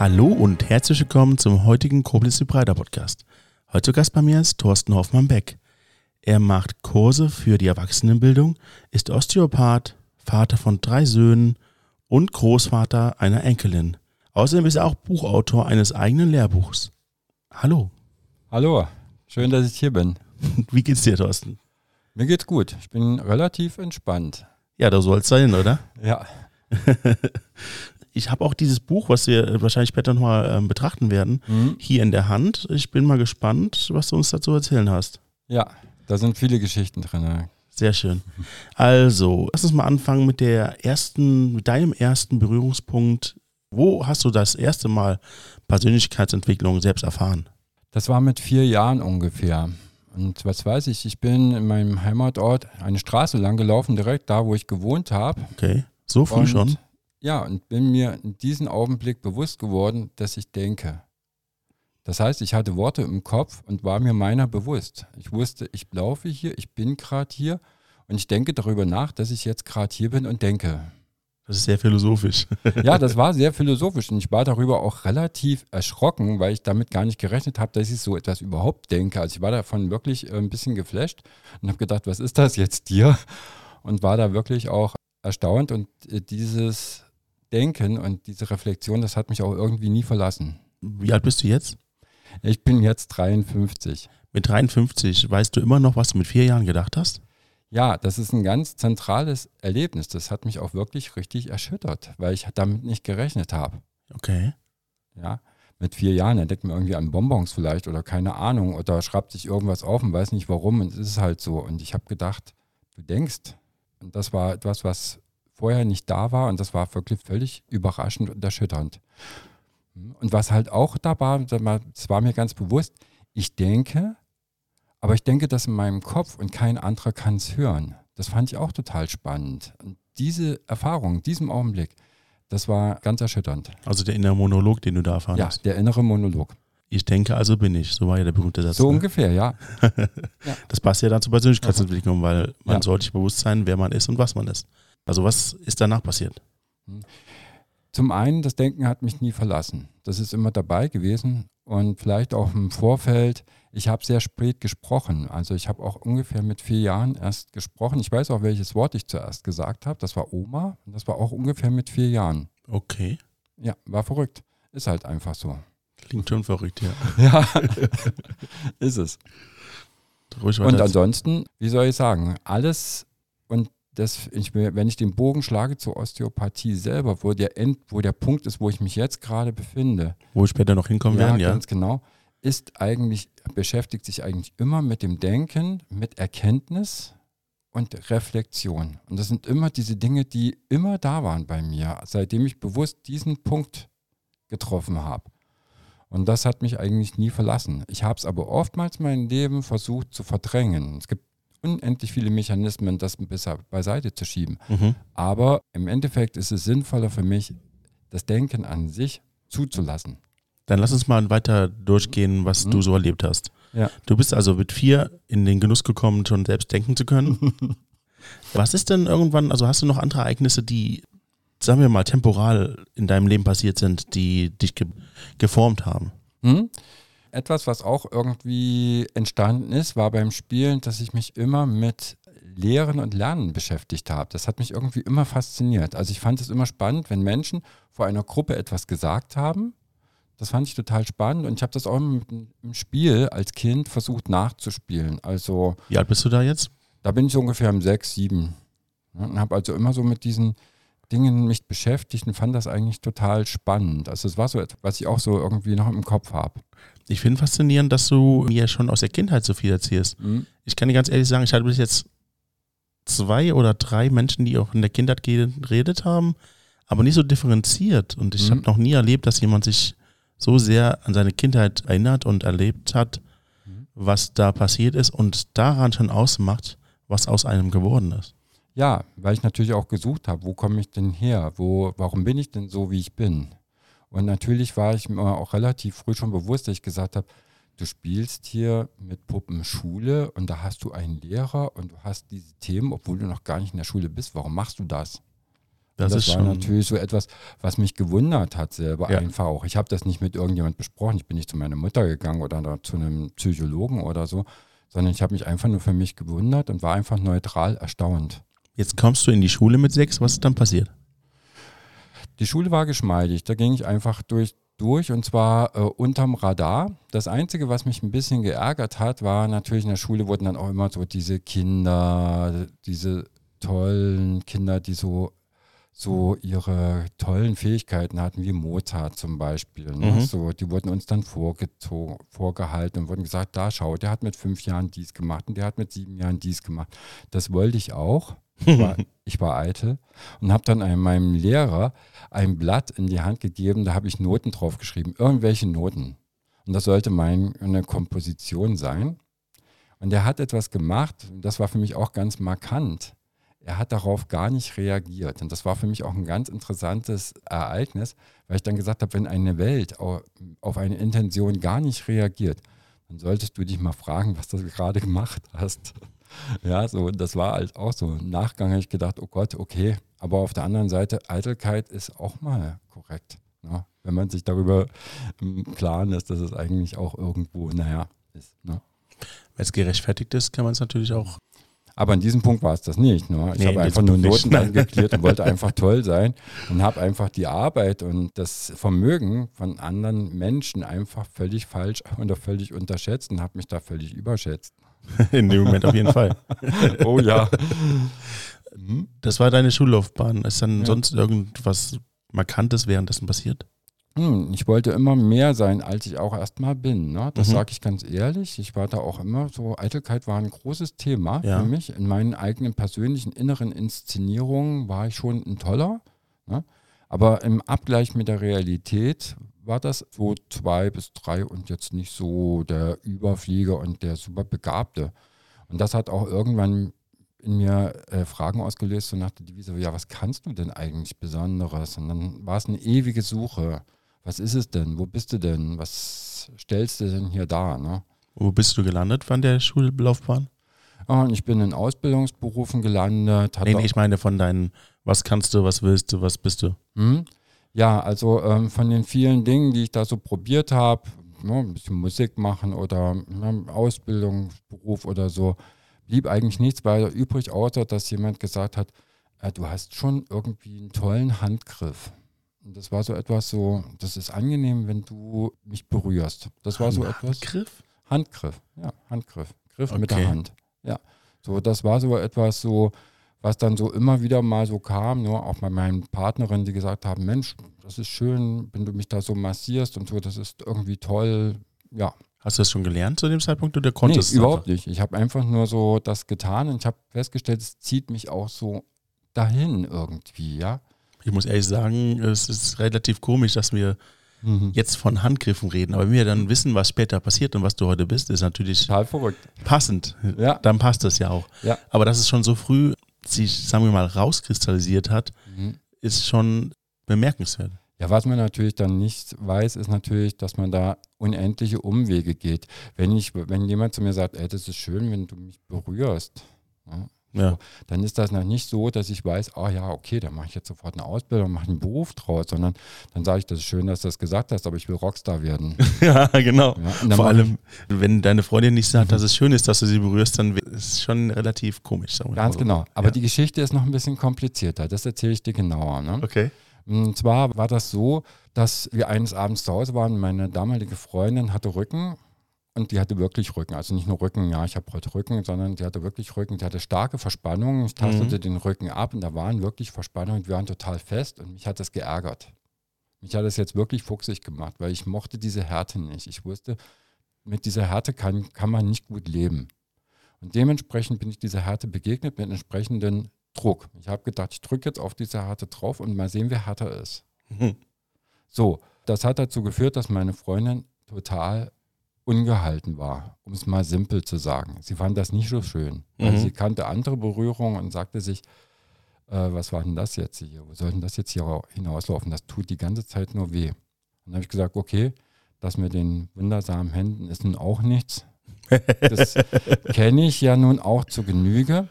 Hallo und herzlich willkommen zum heutigen Koblenz Breiter Podcast. Heute zu Gast bei mir ist Thorsten Hoffmann-Beck. Er macht Kurse für die Erwachsenenbildung, ist Osteopath, Vater von drei Söhnen und Großvater einer Enkelin. Außerdem ist er auch Buchautor eines eigenen Lehrbuchs. Hallo. Hallo, schön, dass ich hier bin. Wie geht's dir, Thorsten? Mir geht's gut. Ich bin relativ entspannt. Ja, da soll es sein, oder? Ja. ich habe auch dieses Buch, was wir wahrscheinlich später nochmal ähm, betrachten werden, mhm. hier in der Hand. Ich bin mal gespannt, was du uns dazu erzählen hast. Ja, da sind viele Geschichten drin. Sehr schön. Also, lass uns mal anfangen mit der ersten, mit deinem ersten Berührungspunkt. Wo hast du das erste Mal Persönlichkeitsentwicklung selbst erfahren? Das war mit vier Jahren ungefähr. Und was weiß ich, ich bin in meinem Heimatort eine Straße lang gelaufen, direkt da, wo ich gewohnt habe. Okay, so früh und, schon? Ja, und bin mir in diesem Augenblick bewusst geworden, dass ich denke. Das heißt, ich hatte Worte im Kopf und war mir meiner bewusst. Ich wusste, ich laufe hier, ich bin gerade hier und ich denke darüber nach, dass ich jetzt gerade hier bin und denke. Das ist sehr philosophisch. ja, das war sehr philosophisch und ich war darüber auch relativ erschrocken, weil ich damit gar nicht gerechnet habe, dass ich so etwas überhaupt denke. Also ich war davon wirklich äh, ein bisschen geflasht und habe gedacht, was ist das jetzt dir? Und war da wirklich auch erstaunt und äh, dieses Denken und diese Reflexion, das hat mich auch irgendwie nie verlassen. Wie alt bist du jetzt? Ich bin jetzt 53. Mit 53, weißt du immer noch, was du mit vier Jahren gedacht hast? Ja, das ist ein ganz zentrales Erlebnis. Das hat mich auch wirklich richtig erschüttert, weil ich damit nicht gerechnet habe. Okay. Ja, mit vier Jahren entdeckt man irgendwie an Bonbons vielleicht oder keine Ahnung oder schreibt sich irgendwas auf und weiß nicht warum und es ist halt so. Und ich habe gedacht, du denkst. Und das war etwas, was vorher nicht da war und das war wirklich völlig überraschend und erschütternd. Und was halt auch da war, das war mir ganz bewusst, ich denke, aber ich denke das in meinem Kopf und kein anderer kann es hören. Das fand ich auch total spannend. Und diese Erfahrung, diesem Augenblick, das war ganz erschütternd. Also der innere Monolog, den du da erfahren ja, hast. Ja, der innere Monolog. Ich denke, also bin ich. So war ja der berühmte Satz. So ne? ungefähr, ja. Das passt ja dann zur Persönlichkeitsentwicklung, weil man ja. sollte sich bewusst sein, wer man ist und was man ist. Also was ist danach passiert? Zum einen, das Denken hat mich nie verlassen. Das ist immer dabei gewesen und vielleicht auch im Vorfeld ich habe sehr spät gesprochen. Also ich habe auch ungefähr mit vier Jahren erst gesprochen. Ich weiß auch, welches Wort ich zuerst gesagt habe. Das war Oma. Und das war auch ungefähr mit vier Jahren. Okay. Ja, war verrückt. Ist halt einfach so. Klingt schon verrückt, ja. ja, ist es. Und ansonsten, wie soll ich sagen, alles und das, ich, wenn ich den Bogen schlage zur Osteopathie selber, wo der End, wo der Punkt ist, wo ich mich jetzt gerade befinde. Wo wir später noch hinkommen ja, werden, ja. Ganz genau ist eigentlich, beschäftigt sich eigentlich immer mit dem Denken, mit Erkenntnis und Reflexion. Und das sind immer diese Dinge, die immer da waren bei mir, seitdem ich bewusst diesen Punkt getroffen habe. Und das hat mich eigentlich nie verlassen. Ich habe es aber oftmals mein Leben versucht zu verdrängen. Es gibt unendlich viele Mechanismen, das besser beiseite zu schieben. Mhm. Aber im Endeffekt ist es sinnvoller für mich, das Denken an sich zuzulassen. Dann lass uns mal weiter durchgehen, was mhm. du so erlebt hast. Ja. Du bist also mit vier in den Genuss gekommen, schon selbst denken zu können. was ist denn irgendwann, also hast du noch andere Ereignisse, die, sagen wir mal, temporal in deinem Leben passiert sind, die dich ge geformt haben? Mhm. Etwas, was auch irgendwie entstanden ist, war beim Spielen, dass ich mich immer mit Lehren und Lernen beschäftigt habe. Das hat mich irgendwie immer fasziniert. Also ich fand es immer spannend, wenn Menschen vor einer Gruppe etwas gesagt haben das fand ich total spannend und ich habe das auch im, im, Spiel als Kind versucht nachzuspielen. Also Wie alt bist du da jetzt? Da bin ich ungefähr im 6, 7. und habe also immer so mit diesen Dingen mich beschäftigt und fand das eigentlich total spannend. Also es war so etwas, was ich auch so irgendwie noch im Kopf habe. Ich finde faszinierend, dass du mir schon aus der Kindheit so viel erzählst. Mhm. Ich kann dir ganz ehrlich sagen, ich hatte bis jetzt zwei oder drei Menschen, die auch in der Kindheit geredet haben, aber nicht so differenziert. Und ich mhm. habe noch nie erlebt, dass jemand sich so sehr an seine Kindheit erinnert und erlebt hat, mhm. was da passiert ist und daran schon ausmacht, was aus einem geworden ist. Ja, weil ich natürlich auch gesucht habe, wo komme ich denn her? Wo, warum bin ich denn so, wie ich bin? Und natürlich war ich mir auch relativ früh schon bewusst, dass ich gesagt habe, du spielst hier mit Puppen Schule und da hast du einen Lehrer und du hast diese Themen, obwohl du noch gar nicht in der Schule bist. Warum machst du das? Das, das ist war schon. natürlich so etwas, was mich gewundert hat selber Ja. einfach auch. Ich habe das nicht mit irgendjemand besprochen. Ich bin nicht zu meiner Mutter gegangen oder zu einem Psychologen oder so, sondern ich habe mich einfach nur für mich gewundert und war einfach neutral erstaunt. Jetzt kommst du in die Schule mit sechs. Was ist dann passiert? Die Schule war geschmeidig. Da ging ich einfach durch, durch und zwar äh, unterm Radar. Das Einzige, was mich ein bisschen geärgert hat, war natürlich in der Schule wurden dann auch immer so diese Kinder, diese tollen Kinder, die so so ihre tollen Fähigkeiten hatten, wie Mozart zum Beispiel. Ne? Mhm. So, die wurden uns dann vorgezo- vorgehalten und wurden gesagt, da schau, der hat mit fünf Jahren dies gemacht und der hat mit sieben Jahren dies gemacht. Das wollte ich auch. Ich war, ich war eitel und habe dann einem, meinem Lehrer ein Blatt in die Hand gegeben, da habe ich Noten drauf geschrieben, irgendwelche Noten. Und das sollte meine Komposition sein. Und er hat etwas gemacht, und das war für mich auch ganz markant. Er hat darauf gar nicht reagiert. Und das war für mich auch ein ganz interessantes Ereignis, weil ich dann gesagt habe, wenn eine Welt au- auf eine Intention gar nicht reagiert, dann solltest du dich mal fragen, was du gerade gemacht hast. Ja, so, das war halt auch so. Im Nachgang habe ich gedacht, oh Gott, okay. Aber auf der anderen Seite, Eitelkeit ist auch mal korrekt. Ne? Wenn man sich darüber im Klaren ist, dass es eigentlich auch irgendwo, naja, ist. Ne? Wenn es gerechtfertigt ist, kann man es natürlich auch. Aber an diesem Punkt war es das nicht. Ne? Ich Nee, habe in einfach nur Noten angeklärt und wollte einfach toll sein und habe einfach die Arbeit und das Vermögen von anderen Menschen einfach völlig falsch oder völlig unterschätzt und habe mich da völlig überschätzt. In dem Moment auf jeden Fall. Oh ja. Das war deine Schullaufbahn. Ist dann Ja. sonst irgendwas Markantes währenddessen passiert? Hm, ich wollte immer mehr sein, als ich auch erstmal bin. Ne? Das Mhm. sage ich ganz ehrlich. Ich war da auch immer so, Eitelkeit war ein großes Thema Ja. für mich. In meinen eigenen persönlichen inneren Inszenierungen war ich schon ein toller. Ne? Aber im Abgleich mit der Realität war das so zwei bis drei und jetzt nicht so der Überflieger und der super Begabte. Und das hat auch irgendwann in mir äh, Fragen ausgelöst, so nach der Devise, ja, was kannst du denn eigentlich Besonderes? Und dann war es eine ewige Suche. Was ist es denn? Wo bist du denn? Was stellst du denn hier dar? Ne? Wo bist du gelandet von der Schullaufbahn? Ah, Und ich bin in Ausbildungsberufen gelandet. Nee, nee, ich meine von deinen, was kannst du, was willst du, was bist du? Hm? Ja, also ähm, von den vielen Dingen, die ich da so probiert habe, ne, ein bisschen Musik machen oder ne, Ausbildungsberuf oder so, blieb eigentlich nichts weiter übrig, außer dass jemand gesagt hat, äh, du hast schon irgendwie einen tollen Handgriff. Und das war so etwas so, das ist angenehm, wenn du mich berührst. Das war so etwas. Griff? Handgriff, ja, Handgriff. Griff mit der Okay. Hand. Ja. So, das war so etwas so, was dann so immer wieder mal so kam, nur auch bei meinen Partnerinnen, die gesagt haben, Mensch, das ist schön, wenn du mich da so massierst und so, das ist irgendwie toll. Ja, Hast du das schon gelernt zu dem Zeitpunkt oder nee, konntest du es überhaupt nicht. Ich habe einfach nur so das getan und ich habe festgestellt, es zieht mich auch so dahin irgendwie, ja. Ich muss ehrlich sagen, es ist relativ komisch, dass wir Mhm. jetzt von Handgriffen reden, aber wenn wir dann wissen, was später passiert und was du heute bist, ist natürlich Total verrückt. passend. Ja. Dann passt das ja auch. Ja. Aber dass es schon so früh sich, sagen wir mal, rauskristallisiert hat, Mhm. ist schon bemerkenswert. Ja, was man natürlich dann nicht weiß, ist natürlich, dass man da unendliche Umwege geht. Wenn ich, wenn jemand zu mir sagt, ey, das ist schön, wenn du mich berührst, ja, Ja. dann ist das noch nicht so, dass ich weiß, ah ja, okay, dann mache ich jetzt sofort eine Ausbildung, mache einen Beruf draus, sondern dann sage ich, das ist schön, dass du das gesagt hast, aber ich will Rockstar werden. ja, genau. Ja, Vor allem, wenn deine Freundin nicht sagt, Mhm. dass es schön ist, dass du sie berührst, dann ist es schon relativ komisch. Sagen wir Ganz mal so. genau. Aber Ja. die Geschichte ist noch ein bisschen komplizierter. Das erzähle ich dir genauer. Ne? Okay. Und zwar war das so, dass wir eines Abends zu Hause waren. Meine damalige Freundin hatte Rücken und die hatte wirklich Rücken. Also nicht nur Rücken, ja, ich habe heute Rücken, sondern die hatte wirklich Rücken. Die hatte starke Verspannungen. Ich tastete Mhm. den Rücken ab und da waren wirklich Verspannungen. Wir waren total fest und mich hat das geärgert. Mich hat das jetzt wirklich fuchsig gemacht, weil ich mochte diese Härte nicht. Ich wusste, mit dieser Härte kann, kann man nicht gut leben. Und dementsprechend bin ich dieser Härte begegnet mit entsprechenden Druck. Ich habe gedacht, ich drücke jetzt auf diese Härte drauf und mal sehen, wer härter ist. Mhm. So, das hat dazu geführt, dass meine Freundin total ungehalten war, um es mal simpel zu sagen. Sie fand das nicht so schön, Mhm. sie kannte andere Berührungen und sagte sich, äh, was war denn das jetzt hier? Wo soll denn das jetzt hier hinauslaufen? Das tut die ganze Zeit nur weh. Und dann habe ich gesagt, okay, das mit den wundersamen Händen ist nun auch nichts. Das kenne ich ja nun auch zu Genüge.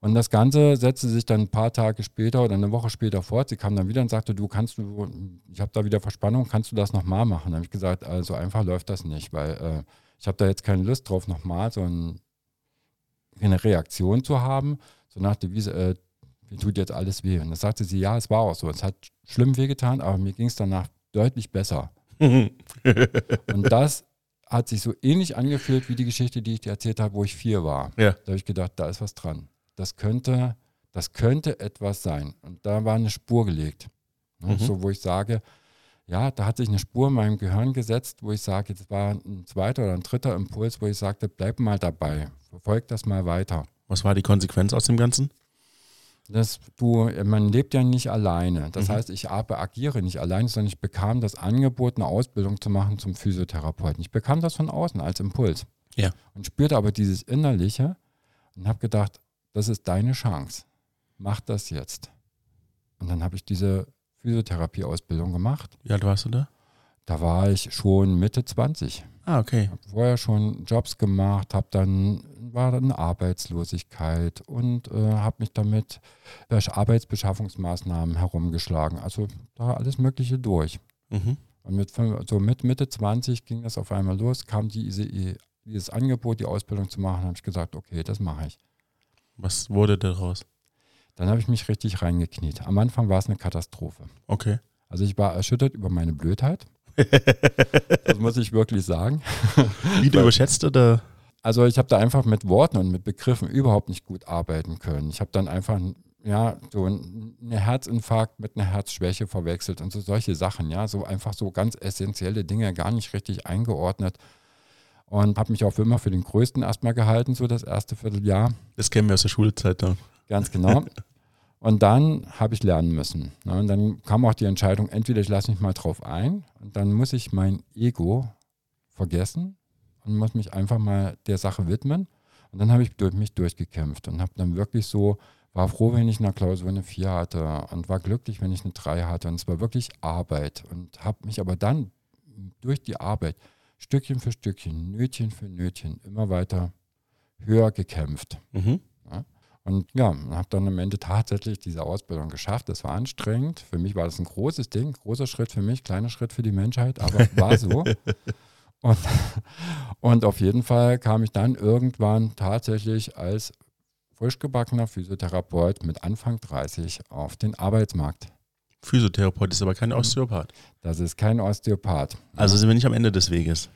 Und das Ganze setzte sich dann ein paar Tage später oder eine Woche später fort. Sie kam dann wieder und sagte, du kannst du, ich habe da wieder Verspannung, kannst du das nochmal machen? Da habe ich gesagt, also einfach läuft das nicht, weil äh, ich habe da jetzt keine Lust drauf, nochmal so ein, eine Reaktion zu haben, so nach der Wiese, äh, mir tut jetzt alles weh. Und da sagte sie, ja, es war auch so. Es hat schlimm wehgetan, aber mir ging es danach deutlich besser. und das hat sich so ähnlich angefühlt wie die Geschichte, die ich dir erzählt habe, wo ich vier war. Ja. Da habe ich gedacht, da ist was dran. Das könnte, das könnte etwas sein. Und da war eine Spur gelegt. Ne? Mhm. So, wo ich sage, ja, da hat sich eine Spur in meinem Gehirn gesetzt, wo ich sage, das war ein zweiter oder ein dritter Impuls, wo ich sagte, bleib mal dabei, verfolg das mal weiter. Was war die Konsequenz aus dem Ganzen? Das, du, man lebt ja nicht alleine. Das Mhm. heißt, ich agiere nicht alleine, sondern ich bekam das Angebot, eine Ausbildung zu machen zum Physiotherapeuten. Ich bekam das von außen als Impuls. Ja. Und spürte aber dieses Innerliche und habe gedacht, das ist deine Chance. Mach das jetzt. Und dann habe ich diese Physiotherapie-Ausbildung gemacht. Wie alt warst du da? Da war ich schon Mitte 20. Ah, okay. Habe vorher schon Jobs gemacht, habe dann war dann Arbeitslosigkeit und äh, habe mich damit bei Arbeitsbeschaffungsmaßnahmen herumgeschlagen. Also da alles Mögliche durch. Mhm. Und mit, so mit Mitte 20 ging das auf einmal los, kam diese, dieses Angebot, die Ausbildung zu machen, habe ich gesagt, okay, das mache ich. Was wurde daraus? Dann habe ich mich richtig reingekniet. Am Anfang war es eine Katastrophe. Okay. Also ich war erschüttert über meine Blödheit. das muss ich wirklich sagen. Wie du überschätzt oder? Also ich habe da einfach mit Worten und mit Begriffen überhaupt nicht gut arbeiten können. Ich habe dann einfach ja so einen Herzinfarkt mit einer Herzschwäche verwechselt und so solche Sachen, ja, so einfach so ganz essentielle Dinge gar nicht richtig eingeordnet und habe mich auch immer für den Größten erstmal gehalten, so das erste Vierteljahr. Das kennen wir aus der Schulzeit dann. Ganz genau. Und dann habe ich lernen müssen. Ne? Und dann kam auch die Entscheidung, entweder ich lasse mich mal drauf ein und dann muss ich mein Ego vergessen und muss mich einfach mal der Sache widmen. Und dann habe ich durch mich durchgekämpft und habe dann wirklich so, war froh, wenn ich in der Klausur eine 4 hatte und war glücklich, wenn ich eine 3 hatte. Und es war wirklich Arbeit und habe mich aber dann durch die Arbeit Stückchen für Stückchen, Nötchen für Nötchen immer weiter höher gekämpft. Mhm. Und ja, habe dann am Ende tatsächlich diese Ausbildung geschafft. Das war anstrengend. Für mich war das ein großes Ding, großer Schritt für mich, kleiner Schritt für die Menschheit, aber war so. Und, und auf jeden Fall kam ich dann irgendwann tatsächlich als frisch gebackener Physiotherapeut mit Anfang 30 auf den Arbeitsmarkt. Physiotherapeut ist aber kein Osteopath. Das ist kein Osteopath. Also sind wir nicht am Ende des Weges.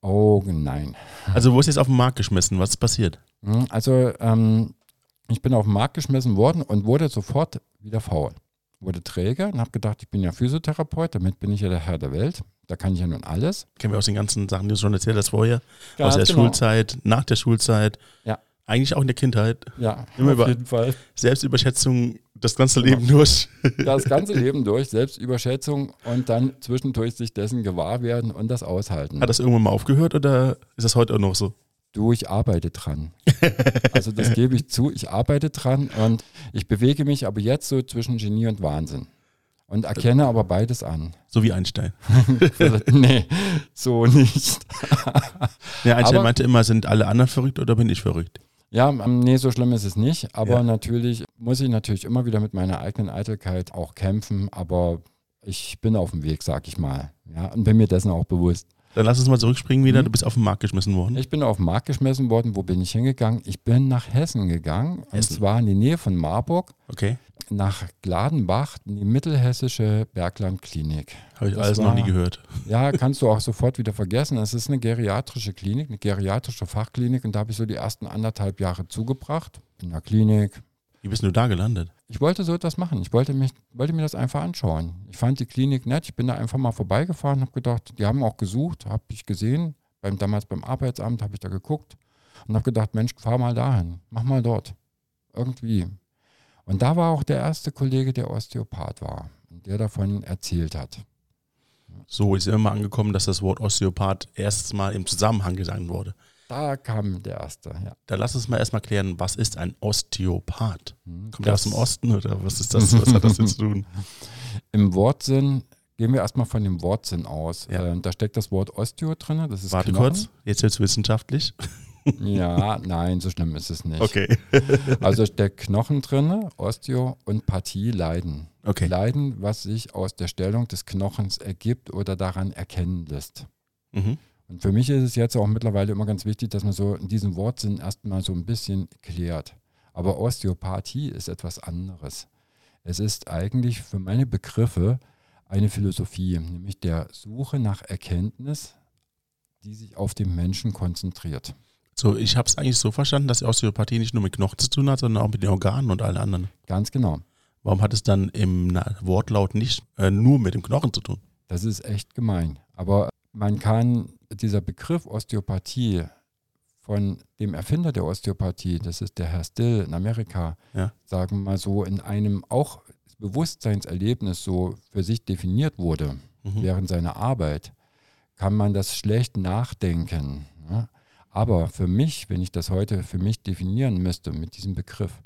Oh nein. Also wo ist jetzt auf den Markt geschmissen? Was ist passiert? Hm, Also ähm, ich bin auf den Markt geschmissen worden und wurde sofort wieder faul. Wurde träge und habe gedacht, ich bin ja Physiotherapeut, damit bin ich ja der Herr der Welt. Da kann ich ja nun alles. Kennen wir aus den ganzen Sachen, die du schon erzählt hast vorher. Ganz aus der genau. Schulzeit, nach der Schulzeit. Ja. Eigentlich auch in der Kindheit. Ja, Immer auf jeden Fall. Selbstüberschätzung das ganze Leben durch. Das ganze Leben durch, Selbstüberschätzung und dann zwischendurch sich dessen gewahr werden und das aushalten. Hat das irgendwann mal aufgehört oder ist das heute auch noch so? Du, ich arbeite dran. Also das gebe ich zu, ich arbeite dran und ich bewege mich aber jetzt so zwischen Genie und Wahnsinn. Und erkenne aber beides an. So wie Einstein. nee, so nicht. Ja, Einstein Aber- meinte immer, sind alle anderen verrückt oder bin ich verrückt? Ja, nee, so schlimm ist es nicht. Aber Ja. natürlich muss ich natürlich immer wieder mit meiner eigenen Eitelkeit auch kämpfen. Aber ich bin auf dem Weg, sag ich mal. Ja, und bin mir dessen auch bewusst. Dann lass uns mal zurückspringen wieder. Mhm. Du bist auf den Markt geschmissen worden. Ich bin auf den Markt geschmissen worden. Wo bin ich hingegangen? Ich bin nach Hessen gegangen. Hessen. Und zwar in die Nähe von Marburg, Okay. nach Gladenbach, in die mittelhessische Berglandklinik. Habe ich Das alles noch war- nie gehört. Ja, kannst du auch sofort wieder vergessen. Es ist eine geriatrische Klinik, eine geriatrische Fachklinik. Und da habe ich so die ersten anderthalb Jahre zugebracht. In der Klinik, Wie bist du da gelandet? Ich wollte so etwas machen. Ich wollte, mich, wollte mir das einfach anschauen. Ich fand die Klinik nett. Ich bin da einfach mal vorbeigefahren, habe gedacht, die haben auch gesucht, habe ich gesehen. Beim, damals beim Arbeitsamt habe ich da geguckt und habe gedacht, Mensch, fahr mal dahin, mach mal dort. Irgendwie. Und da war auch der erste Kollege, der Osteopath war und der davon erzählt hat. So ist immer angekommen, dass das Wort Osteopath erstes Mal im Zusammenhang gesagt wurde. Da kam der erste. Ja. Da lass uns mal erstmal klären, was ist ein Osteopath? Kommt der aus dem Osten oder was ist das? Was hat das jetzt zu tun? Im Wortsinn, gehen wir erstmal von dem Wortsinn aus. Ja. Äh, da steckt das Wort Osteo drin. Das ist Warte Knochen. kurz, jetzt wird es wissenschaftlich. Ja, nein, so schlimm ist es nicht. Okay. Also steckt Knochen drin, Osteo und Partie leiden. Okay. Leiden, was sich aus der Stellung des Knochens ergibt oder daran erkennen lässt. Mhm. Und für mich ist es jetzt auch mittlerweile immer ganz wichtig, dass man so in diesem Wortsinn erstmal so ein bisschen klärt. Aber Osteopathie ist etwas anderes. Es ist eigentlich für meine Begriffe eine Philosophie, nämlich der Suche nach Erkenntnis, die sich auf den Menschen konzentriert. So, ich habe es eigentlich so verstanden, dass Osteopathie nicht nur mit Knochen zu tun hat, sondern auch mit den Organen und allen anderen. Ganz genau. Warum hat es dann im Wortlaut nicht äh, nur mit dem Knochen zu tun? Das ist echt gemein. Aber man kann dieser Begriff Osteopathie von dem Erfinder der Osteopathie, das ist der Herr Still in Amerika, Ja. sagen wir mal so, in einem auch Bewusstseinserlebnis so für sich definiert wurde Mhm. während seiner Arbeit, kann man das schlecht nachdenken. Ne? Aber für mich, wenn ich das heute für mich definieren müsste mit diesem Begriff,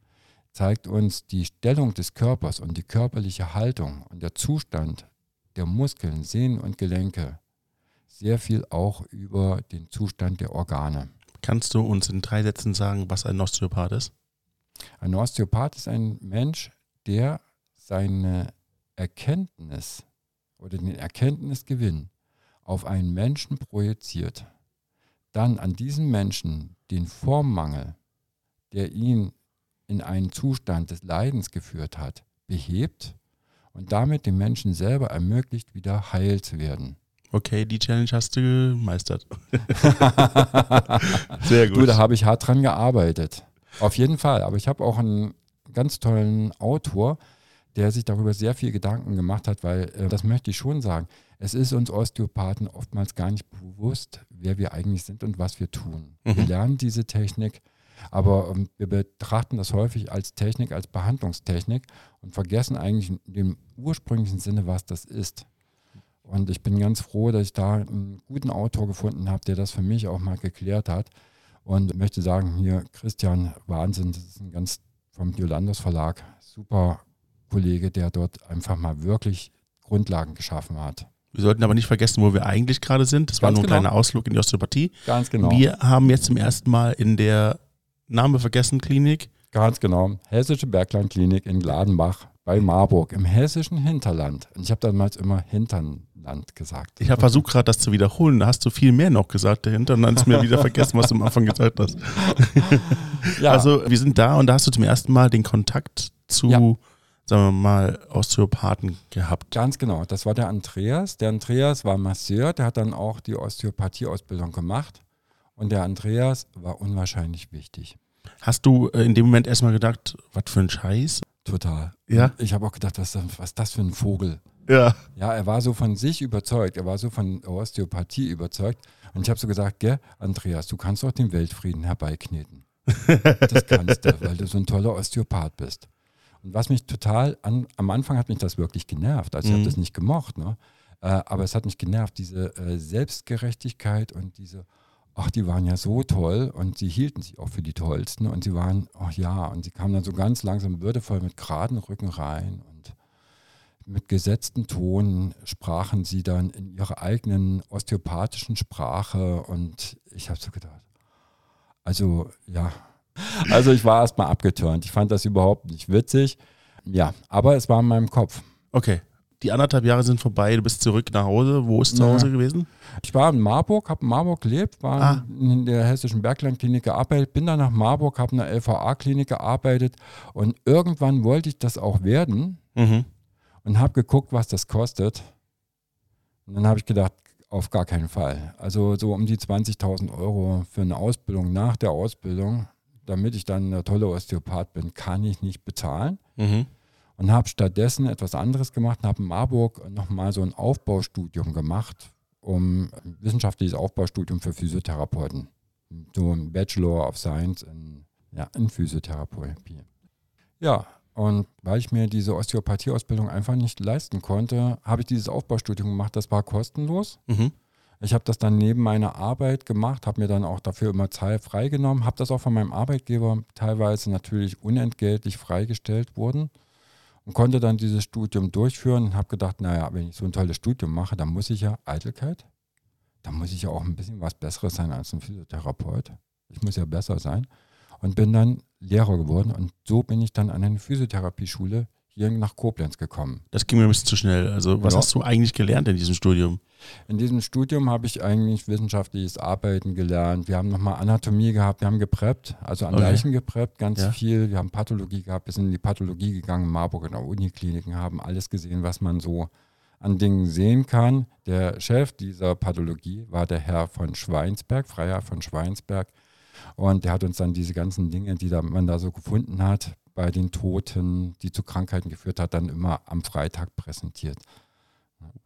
zeigt uns die Stellung des Körpers und die körperliche Haltung und der Zustand der Muskeln, Sehnen und Gelenke sehr viel auch über den Zustand der Organe. Kannst du uns in drei Sätzen sagen, was ein Osteopath ist? Ein Osteopath ist ein Mensch, der seine Erkenntnis oder den Erkenntnisgewinn auf einen Menschen projiziert, dann an diesen Menschen den Formmangel, der ihn in einen Zustand des Leidens geführt hat, behebt und damit dem Menschen selber ermöglicht, wieder heil zu werden. Okay, die Challenge hast du gemeistert. Sehr Du, da habe ich hart dran gearbeitet. Auf jeden Fall. Aber ich habe auch einen ganz tollen Autor, der sich darüber sehr viel Gedanken gemacht hat, weil äh, das möchte ich schon sagen. Es ist uns Osteopathen oftmals gar nicht bewusst, wer wir eigentlich sind und was wir tun. Wir Mhm. lernen diese Technik, aber ähm, wir betrachten das häufig als Technik, als Behandlungstechnik und vergessen eigentlich in dem ursprünglichen Sinne, was das ist. Und ich bin ganz froh, dass ich da einen guten Autor gefunden habe, der das für mich auch mal geklärt hat. Und möchte sagen, hier Christian, Wahnsinn, das ist ein ganz vom Diolandos Verlag, super Kollege, der dort einfach mal wirklich Grundlagen geschaffen hat. Wir sollten aber nicht vergessen, wo wir eigentlich gerade sind. Das war Ganz nur ein genau. kleiner Ausflug in die Osteopathie. Ganz genau. Wir haben jetzt zum ersten Mal in der Name vergessen Klinik. Ganz genau. Hessische Berglandklinik in Gladenbach bei Marburg im hessischen Hinterland. Und ich habe damals immer Hinternland gesagt. Ich habe versucht gerade das zu wiederholen. Da hast du viel mehr noch gesagt dahinter und dann ist mir wieder vergessen, was du am Anfang gesagt hast. Ja, Also wir sind da und da hast du zum ersten Mal den Kontakt zu, Ja. sagen wir mal, Osteopathen gehabt. Ganz genau, das war der Andreas. Der Andreas war Masseur, der hat dann auch die Osteopathie-Ausbildung gemacht. Und der Andreas war unwahrscheinlich wichtig. Hast du äh, in dem Moment erstmal gedacht, was für ein Scheiß? Total. Ja. Ich habe auch gedacht, was, was ist das für ein Vogel? Ja. Ja, er war so von sich überzeugt, er war so von Osteopathie überzeugt. Und ich habe so gesagt, gell, Andreas, du kannst doch den Weltfrieden herbeikneten. Das kannst du, weil du so ein toller Osteopath bist. Und was mich total, an, am Anfang hat mich das wirklich genervt. Also ich Mhm. habe das nicht gemocht, ne? Äh, aber es hat mich genervt, diese äh, Selbstgerechtigkeit und diese, ach, die waren ja so toll und sie hielten sich auch für die Tollsten und sie waren, ach ja, und sie kamen dann so ganz langsam würdevoll mit geraden Rücken rein und mit gesetzten Ton sprachen sie dann in ihrer eigenen osteopathischen Sprache und ich habe so gedacht, also ja, also ich war erstmal abgeturnt. Ich fand das überhaupt nicht witzig. Ja, aber es war in meinem Kopf. Okay. Die anderthalb Jahre sind vorbei, du bist zurück nach Hause. Wo ist zu. Hause gewesen? Ich war in Marburg, habe in Marburg gelebt, war Ah. in der hessischen Berglandklinik gearbeitet, bin dann nach Marburg, habe in der LVA-Klinik gearbeitet und irgendwann wollte ich das auch werden Mhm. und habe geguckt, was das kostet. Und dann habe ich gedacht, auf gar keinen Fall. Also so um die 20.000 Euro für eine Ausbildung nach der Ausbildung, damit ich dann ein toller Osteopath bin, kann ich nicht bezahlen. Mhm. Und habe stattdessen etwas anderes gemacht und habe in Marburg nochmal so ein Aufbaustudium gemacht, um ein wissenschaftliches Aufbaustudium für Physiotherapeuten. So ein Bachelor of Science in, ja, in Physiotherapie. Ja, und weil ich mir diese Osteopathie-Ausbildung einfach nicht leisten konnte, habe ich dieses Aufbaustudium gemacht. Das war kostenlos. Mhm. Ich habe das dann neben meiner Arbeit gemacht, habe mir dann auch dafür immer Zeit freigenommen, habe das auch von meinem Arbeitgeber teilweise natürlich unentgeltlich freigestellt worden und konnte dann dieses Studium durchführen und habe gedacht, naja, wenn ich so ein tolles Studium mache, dann muss ich ja Eitelkeit, dann muss ich ja auch ein bisschen was Besseres sein als ein Physiotherapeut. Ich muss ja besser sein. Und bin dann Lehrer geworden. Und so bin ich dann an eine Physiotherapieschule hier nach Koblenz gekommen. Das ging mir ein bisschen zu schnell. Also, was Ja. hast du eigentlich gelernt in diesem Studium? In diesem Studium habe ich eigentlich wissenschaftliches Arbeiten gelernt. Wir haben nochmal Anatomie gehabt, wir haben gepreppt, also an Okay. Leichen gepreppt, ganz Ja. viel. Wir haben Pathologie gehabt, wir sind in die Pathologie gegangen, in Marburg in der Unikliniken, haben alles gesehen, was man so an Dingen sehen kann. Der Chef dieser Pathologie war der Herr von Schweinsberg, Freiherr von Schweinsberg. Und der hat uns dann diese ganzen Dinge, die da, man da so gefunden hat, bei den Toten, die zu Krankheiten geführt hat, dann immer am Freitag präsentiert.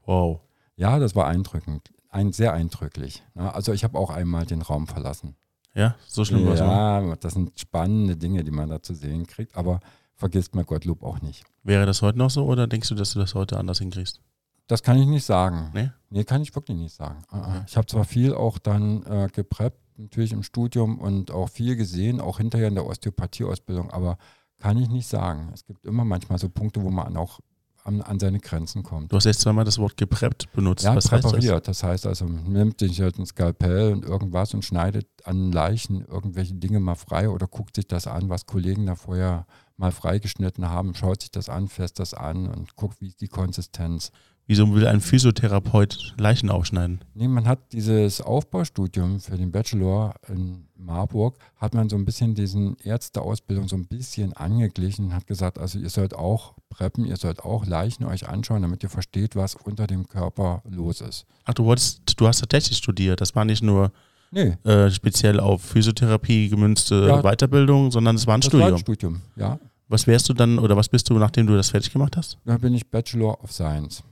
Wow. Ja, das war eindrückend. Ein, sehr eindrücklich. Also ich habe auch einmal den Raum verlassen. Ja, so schlimm war es. noch. Ja, das sind spannende Dinge, die man da zu sehen kriegt, aber vergisst mal Gottlob auch nicht. Wäre das heute noch so oder denkst du, dass du das heute anders hinkriegst? Das kann ich nicht sagen. Nee? Nee, kann ich wirklich nicht sagen. Ah, ah. Okay. Ich habe zwar viel auch dann äh, gepreppt, natürlich im Studium und auch viel gesehen, auch hinterher in der Osteopathieausbildung, aber kann ich nicht sagen. Es gibt immer manchmal so Punkte, wo man auch an, an seine Grenzen kommt. Du hast jetzt zweimal das Wort gepreppt benutzt. Ja, Was heißt das? präpariert. Das? heißt also, man nimmt sich halt ein Skalpell und irgendwas und schneidet an Leichen irgendwelche Dinge mal frei oder guckt sich das an, was Kollegen da vorher mal freigeschnitten haben, schaut sich das an, fässt das an und guckt, wie ist die Konsistenz. Wieso will ein Physiotherapeut Leichen aufschneiden? Nee, man hat dieses Aufbaustudium für den Bachelor in Marburg, hat man so ein bisschen diesen Ärzteausbildung so ein bisschen angeglichen und hat gesagt, also ihr sollt auch preppen, ihr sollt auch Leichen euch anschauen, damit ihr versteht, was unter dem Körper los ist. Ach, du wolltest, du hast tatsächlich studiert. Das war nicht nur Nee, äh, speziell auf Physiotherapie gemünzte Ja. Weiterbildung, sondern es war ein das war Studium. ein Studium, ja. Was wärst du dann oder was bist du, nachdem du das fertig gemacht hast? Da bin ich Bachelor of Science.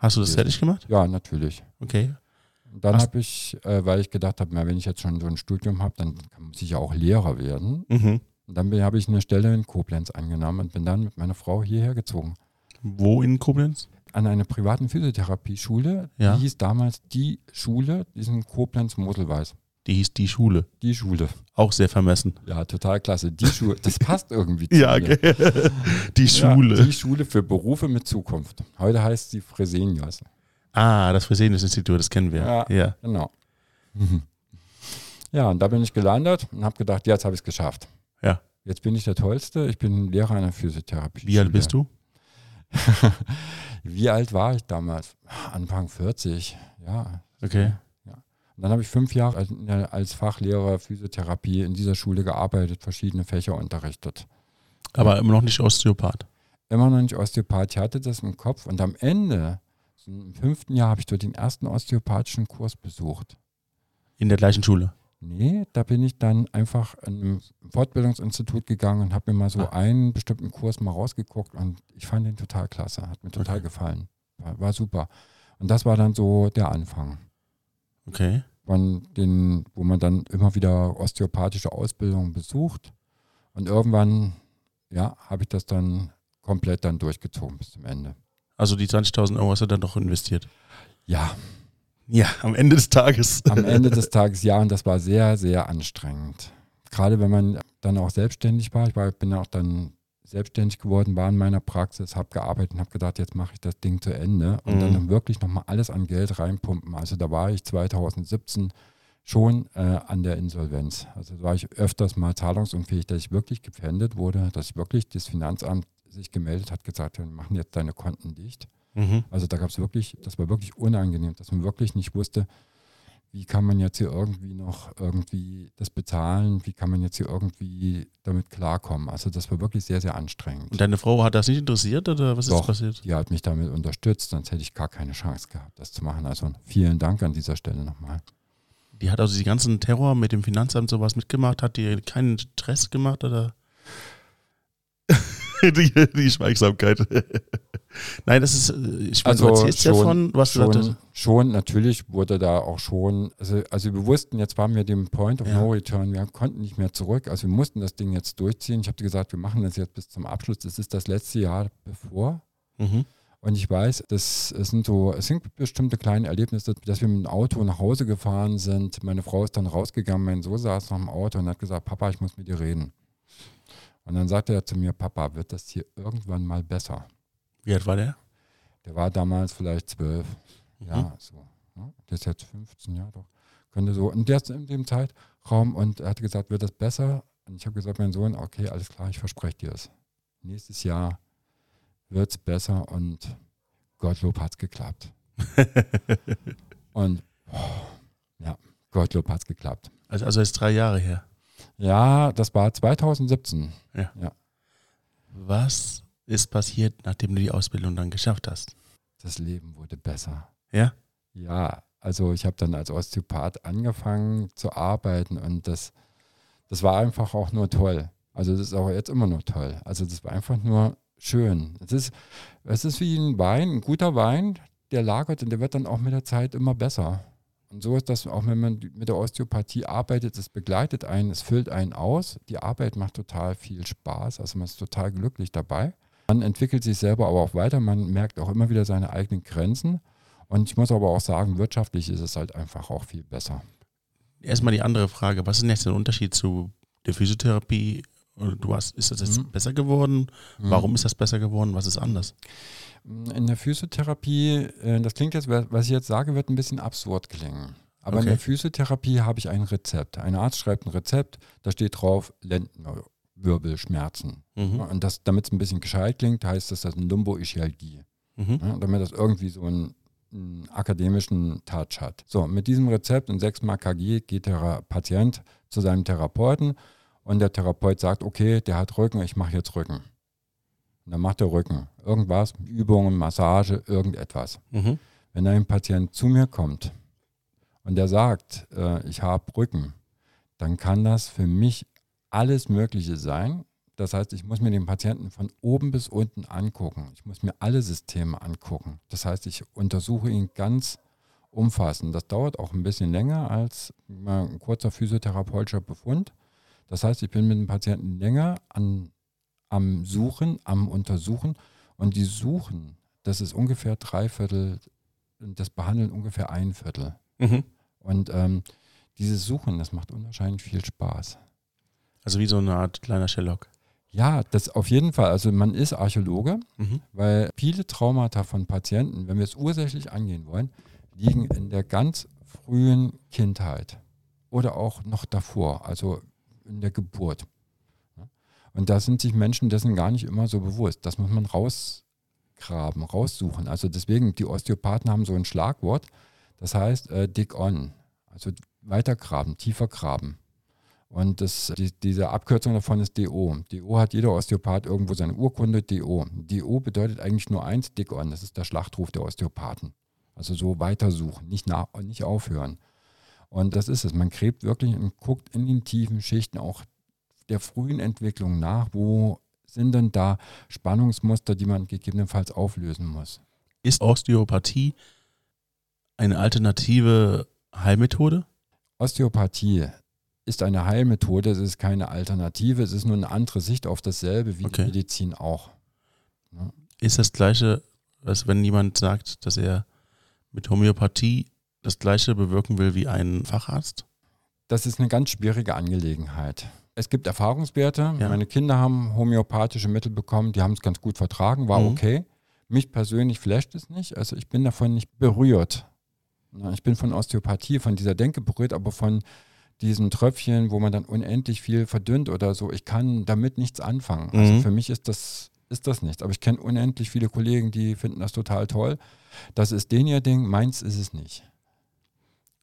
Hast du das fertig gemacht? Ja, natürlich. Okay. Und dann habe ich, äh, weil ich gedacht habe, wenn ich jetzt schon so ein Studium habe, dann kann- muss ich ja auch Lehrer werden. Mhm. Und dann habe ich eine Stelle in Koblenz angenommen und bin dann mit meiner Frau hierher gezogen. Wo in Koblenz? An einer privaten Physiotherapie-Schule. Ja. Die hieß damals die Schule, die ist in Koblenz-Moselweiß. Die hieß die Schule. Die Schule. Auch sehr vermessen. Ja, total klasse. Die Schule. Das passt irgendwie zu Ja, mir. die Schule. Ja, die Schule für Berufe mit Zukunft. Heute heißt sie Fresenius. ah, das Fresenius-Institut, das kennen wir. Ja. ja. Genau. Ja, und da bin ich gelandet und habe gedacht, jetzt habe ich es geschafft. Ja. Jetzt bin ich der Tollste. Ich bin Lehrer einer Physiotherapie. Wie alt bist du? Wie alt war ich damals? Anfang 40, ja. Okay. Und dann habe ich fünf Jahre als, Fachlehrer Physiotherapie in dieser Schule gearbeitet, verschiedene Fächer unterrichtet. Aber immer noch nicht Osteopath. Immer noch nicht Osteopath. Ich hatte das im Kopf und am Ende, so im fünften Jahr, habe ich dort den ersten osteopathischen Kurs besucht. In der gleichen Schule. Nee, da bin ich dann einfach in ein Fortbildungsinstitut gegangen und habe mir mal so Ah. einen bestimmten Kurs mal rausgeguckt und ich fand den total klasse, hat mir total Okay. gefallen. War, war super. Und das war dann so der Anfang. Okay. Von den, wo man dann immer wieder osteopathische Ausbildungen besucht. Und irgendwann, ja, habe ich das dann komplett dann durchgezogen bis zum Ende. Also die 20.000 Euro hast du dann doch investiert. Ja, Ja, am Ende des Tages. am Ende des Tages ja, und das war sehr, sehr anstrengend. Gerade wenn man dann auch selbstständig war. Ich war, bin auch dann selbstständig geworden, war in meiner Praxis, habe gearbeitet und habe gedacht, jetzt mache ich das Ding zu Ende und Mhm. dann wirklich nochmal alles an Geld reinpumpen. Also da war ich 2017 schon äh, an der Insolvenz. Also da war ich öfters mal zahlungsunfähig, dass ich wirklich gepfändet wurde, dass wirklich das Finanzamt sich gemeldet hat, gesagt, wir machen jetzt deine Konten dicht. Mhm. Also da gab es wirklich, das war wirklich unangenehm, dass man wirklich nicht wusste, wie kann man jetzt hier irgendwie noch irgendwie das bezahlen, wie kann man jetzt hier irgendwie damit klarkommen. Also das war wirklich sehr, sehr anstrengend. Und deine Frau hat das nicht interessiert oder was Doch. ist passiert? Die hat mich damit unterstützt, sonst hätte ich gar keine Chance gehabt, das zu machen. Also vielen Dank an dieser Stelle nochmal. Die hat also die ganzen Terror mit dem Finanzamt sowas mitgemacht, hat die keinen Stress gemacht oder? die, die Schweigsamkeit. Nein, das ist, äh, ich meine, Also du erzählst ja schon- von, was du Schon, gesagt schon, natürlich wurde da auch schon, also, also wir wussten, jetzt waren wir dem Point of Ja. No Return, wir konnten nicht mehr zurück, also wir mussten das Ding jetzt durchziehen. Ich habe gesagt, wir machen das jetzt bis zum Abschluss, das ist das letzte Jahr bevor. Mhm. Und ich weiß, das, es sind so, es sind bestimmte kleine Erlebnisse, dass wir mit dem Auto nach Hause gefahren sind. Meine Frau ist dann rausgegangen, mein Sohn saß noch im Auto und hat gesagt, Papa, ich muss mit dir reden. Und dann sagte er zu mir, Papa, wird das hier irgendwann mal besser? Wie alt war der? Der war damals vielleicht zwölf. Mhm. Ja, so. Ne? Der ist jetzt 15, ja doch. könnte so. Und jetzt in dem Zeitraum und er hatte gesagt, wird das besser? Und ich habe gesagt, mein Sohn, okay, alles klar, ich verspreche dir es. Nächstes Jahr wird es besser und Gottlob hat es geklappt. und oh, ja, Gottlob hat es geklappt. Also, also ist drei Jahre her. Ja, das war 2017. Ja. ja. Was ist passiert, nachdem du die Ausbildung dann geschafft hast? Das Leben wurde besser. Ja? Ja, also ich habe dann als Osteopath angefangen zu arbeiten und das, das war einfach auch nur toll. Also das ist auch jetzt immer noch toll. Also das war einfach nur schön. Es ist, es ist wie ein Wein, ein guter Wein, der lagert und der wird dann auch mit der Zeit immer besser. Und so ist das auch, wenn man mit der Osteopathie arbeitet, es begleitet einen, es füllt einen aus. Die Arbeit macht total viel Spaß, also man ist total glücklich dabei. Man entwickelt sich selber aber auch weiter, man merkt auch immer wieder seine eigenen Grenzen. Und ich muss aber auch sagen, wirtschaftlich ist es halt einfach auch viel besser. Erstmal die andere Frage, was ist denn jetzt der Unterschied zu der Physiotherapie? Du hast, ist das jetzt mhm. besser geworden? Mhm. Warum ist das besser geworden? Was ist anders? In der Physiotherapie, äh, das klingt jetzt, was ich jetzt sage, wird ein bisschen absurd klingen. Aber okay. in der Physiotherapie habe ich ein Rezept. Ein Arzt schreibt ein Rezept, da steht drauf Lendenwirbelschmerzen. Mhm. Und das, damit es ein bisschen gescheit klingt, heißt das, das eine Lumboischialgie. Mhm. Ja, damit das irgendwie so einen, einen, akademischen Touch hat. So, mit diesem Rezept und 6 mal KG geht der Patient zu seinem Therapeuten und der Therapeut sagt, okay, der hat Rücken, ich mache jetzt Rücken. Und dann macht er Rücken. Irgendwas, Übungen, Massage, irgendetwas. Mhm. Wenn ein Patient zu mir kommt und der sagt, äh, ich habe Rücken, dann kann das für mich alles Mögliche sein. Das heißt, ich muss mir den Patienten von oben bis unten angucken. Ich muss mir alle Systeme angucken. Das heißt, ich untersuche ihn ganz umfassend. Das dauert auch ein bisschen länger als ein kurzer physiotherapeutischer Befund. Das heißt, ich bin mit dem Patienten länger an am Suchen, am Untersuchen. Und die Suchen, das ist ungefähr drei Viertel, das Behandeln ungefähr ein Viertel. Mhm. Und ähm, dieses Suchen, das macht unwahrscheinlich viel Spaß. Also wie so eine Art kleiner Sherlock. Ja, das auf jeden Fall. Also man ist Archäologe, mhm. weil viele Traumata von Patienten, wenn wir es ursächlich angehen wollen, liegen in der ganz frühen Kindheit oder auch noch davor, also in der Geburt. Und da sind sich Menschen dessen gar nicht immer so bewusst. Das muss man rausgraben, raussuchen. Also deswegen, die Osteopathen haben so ein Schlagwort, das heißt äh, dig on, also weiter graben, tiefer graben. Und das, die, diese Abkürzung davon ist DO. DO hat jeder Osteopath irgendwo seine Urkunde, DO. DO bedeutet eigentlich nur eins, dig on, das ist der Schlachtruf der Osteopathen. Also so weitersuchen, nicht, nach, nicht aufhören. Und das ist es. Man gräbt wirklich und guckt in den tiefen Schichten auch der frühen Entwicklung nach? Wo sind denn da Spannungsmuster, die man gegebenenfalls auflösen muss? Ist Osteopathie eine alternative Heilmethode? Osteopathie ist eine Heilmethode, es ist keine Alternative, es ist nur eine andere Sicht auf dasselbe, wie okay. die Medizin auch. Ja. Ist das gleiche, als wenn jemand sagt, dass er mit Homöopathie das gleiche bewirken will wie ein Facharzt? Das ist eine ganz schwierige Angelegenheit es gibt Erfahrungswerte. Ja. Meine Kinder haben homöopathische Mittel bekommen, die haben es ganz gut vertragen, war mhm. okay. Mich persönlich flasht es nicht. Also ich bin davon nicht berührt. Ich bin von Osteopathie, von dieser Denke berührt, aber von diesen Tröpfchen, wo man dann unendlich viel verdünnt oder so, ich kann damit nichts anfangen. Also mhm. für mich ist das, ist das nichts. Aber ich kenne unendlich viele Kollegen, die finden das total toll. Das ist den ihr Ding, meins ist es nicht.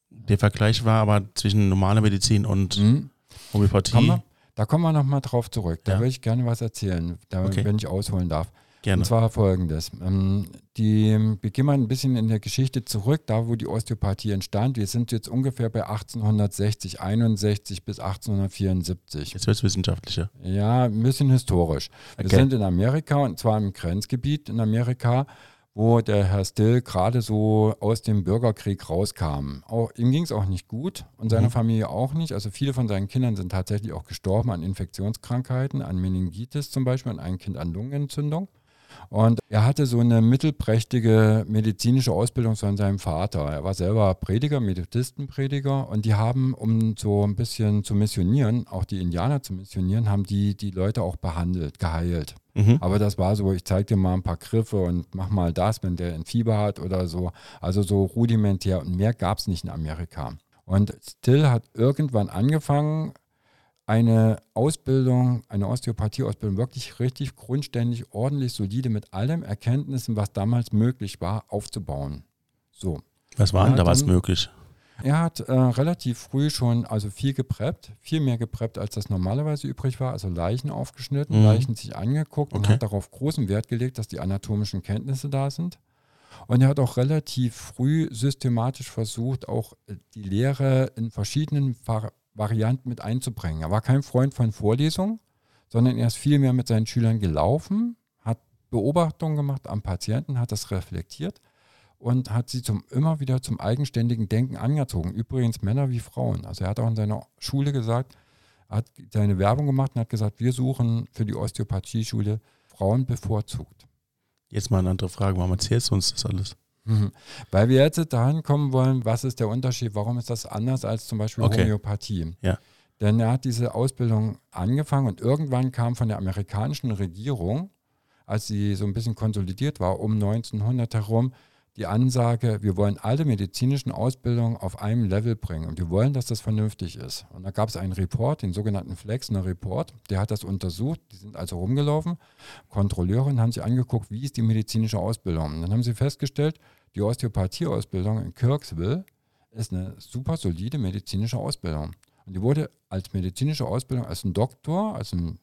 Der Vergleich war aber zwischen normaler Medizin und mhm. Homöopathie. Kommen wir, da kommen wir nochmal drauf zurück. Da ja. würde ich gerne was erzählen, da, okay. wenn ich ausholen darf. Gerne. Und zwar folgendes. Ähm, die, wir gehen mal ein bisschen in der Geschichte zurück, da wo die Osteopathie entstand. Wir sind jetzt ungefähr bei 1860, 61 bis 1874. Jetzt wird es wissenschaftlicher. Ja, ein bisschen historisch. Okay. Wir sind in Amerika und zwar im Grenzgebiet in Amerika wo der Herr Still gerade so aus dem Bürgerkrieg rauskam. Auch, ihm ging es auch nicht gut und seiner mhm. Familie auch nicht. Also viele von seinen Kindern sind tatsächlich auch gestorben an Infektionskrankheiten, an Meningitis zum Beispiel und ein Kind an Lungenentzündung. Und er hatte so eine mittelprächtige medizinische Ausbildung von seinem Vater. Er war selber Prediger, Methodistenprediger und die haben, um so ein bisschen zu missionieren, auch die Indianer zu missionieren, haben die die Leute auch behandelt, geheilt. Mhm. Aber das war so, ich zeige dir mal ein paar Griffe und mach mal das, wenn der ein Fieber hat oder so. Also so rudimentär und mehr gab es nicht in Amerika. Und Still hat irgendwann angefangen, eine Ausbildung, eine Osteopathie-Ausbildung wirklich richtig grundständig, ordentlich, solide mit allen Erkenntnissen, was damals möglich war, aufzubauen. So. Was war denn da was möglich? Er hat äh, relativ früh schon also viel gepreppt, viel mehr gepreppt, als das normalerweise übrig war. Also Leichen aufgeschnitten, Mhm. Leichen sich angeguckt und Okay. hat darauf großen Wert gelegt, dass die anatomischen Kenntnisse da sind. Und er hat auch relativ früh systematisch versucht, auch äh, die Lehre in verschiedenen Var Varianten mit einzubringen. Er war kein Freund von Vorlesungen, sondern er ist viel mehr mit seinen Schülern gelaufen, hat Beobachtungen gemacht am Patienten, hat das reflektiert und hat sie zum, immer wieder zum eigenständigen Denken angezogen. Übrigens Männer wie Frauen. Also er hat auch in seiner Schule gesagt, hat seine Werbung gemacht und hat gesagt, wir suchen für die Osteopathie-Schule Frauen bevorzugt. Jetzt mal eine andere Frage, warum erzählst du uns das alles? Mhm. Weil wir jetzt dahin kommen wollen, was ist der Unterschied, warum ist das anders als zum Beispiel Okay. Homöopathie? Ja. Denn er hat diese Ausbildung angefangen und irgendwann kam von der amerikanischen Regierung, als sie so ein bisschen konsolidiert war, um 1900 herum, die Ansage, wir wollen alle medizinischen Ausbildungen auf einem Level bringen und wir wollen, dass das vernünftig ist. Und da gab es einen Report, den sogenannten Flexner Report, der hat das untersucht, die sind also rumgelaufen, Kontrolleure und haben sich angeguckt, wie ist die medizinische Ausbildung. Und dann haben sie festgestellt, die Osteopathie-Ausbildung in Kirksville ist eine super solide medizinische Ausbildung. Und die wurde als medizinische Ausbildung, als ein Doktor, als ein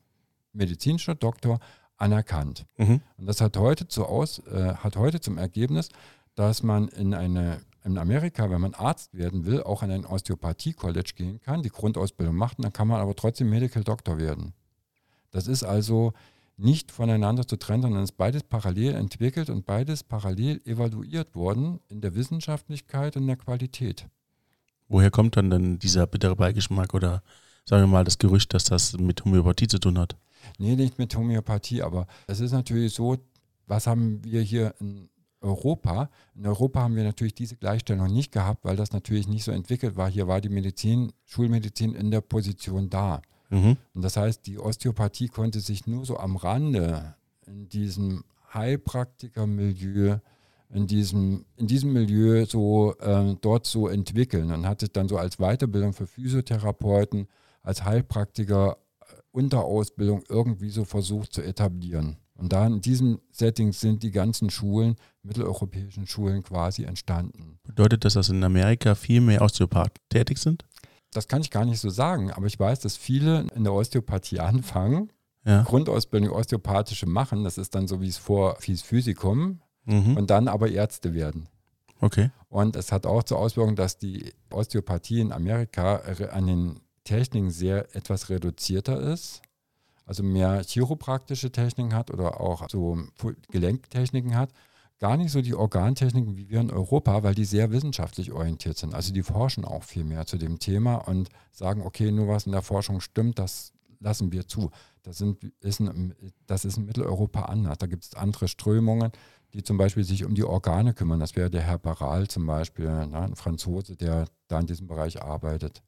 medizinischer Doktor anerkannt. Mhm. Und das hat heute, zu aus, äh, hat heute zum Ergebnis, dass man in, eine, in Amerika, wenn man Arzt werden will, auch an ein Osteopathie-College gehen kann, die Grundausbildung macht, dann kann man aber trotzdem Medical Doctor werden. Das ist also nicht voneinander zu trennen, sondern es ist beides parallel entwickelt und beides parallel evaluiert worden in der Wissenschaftlichkeit und der Qualität. Woher kommt dann denn dieser bittere Beigeschmack oder sagen wir mal das Gerücht, dass das mit Homöopathie zu tun hat? Nee, nicht mit Homöopathie, aber es ist natürlich so, was haben wir hier in Europa? In Europa haben wir natürlich diese Gleichstellung nicht gehabt, weil das natürlich nicht so entwickelt war. Hier war die Medizin, Schulmedizin in der Position da. Mhm. Und das heißt, die Osteopathie konnte sich nur so am Rande in diesem Heilpraktiker-Milieu, in diesem, in diesem Milieu so äh, dort so entwickeln und hat sich dann so als Weiterbildung für Physiotherapeuten, als Heilpraktiker äh, unter Ausbildung irgendwie so versucht zu etablieren. Und da in diesem Setting sind die ganzen Schulen, mitteleuropäischen Schulen quasi entstanden. Bedeutet das, dass in Amerika viel mehr Osteopathen tätig sind? Das kann ich gar nicht so sagen, aber ich weiß, dass viele in der Osteopathie anfangen, Ja. Grundausbildung Osteopathische machen. Das ist dann so wie es vor wie es Physikum Mhm. und dann aber Ärzte werden. Okay. Und es hat auch zur Auswirkung, dass die Osteopathie in Amerika an den Techniken sehr etwas reduzierter ist. Also mehr chiropraktische Techniken hat oder auch so Gelenktechniken hat. Gar nicht so die Organtechniken wie wir in Europa, weil die sehr wissenschaftlich orientiert sind. Also die forschen auch viel mehr zu dem Thema und sagen, okay, nur was in der Forschung stimmt, das lassen wir zu. Das, sind, ist ein, das ist in Mitteleuropa anders. Da gibt es andere Strömungen, die zum Beispiel sich um die Organe kümmern. Das wäre der Herr Baral zum Beispiel, ne, ein Franzose, der da in diesem Bereich arbeitet.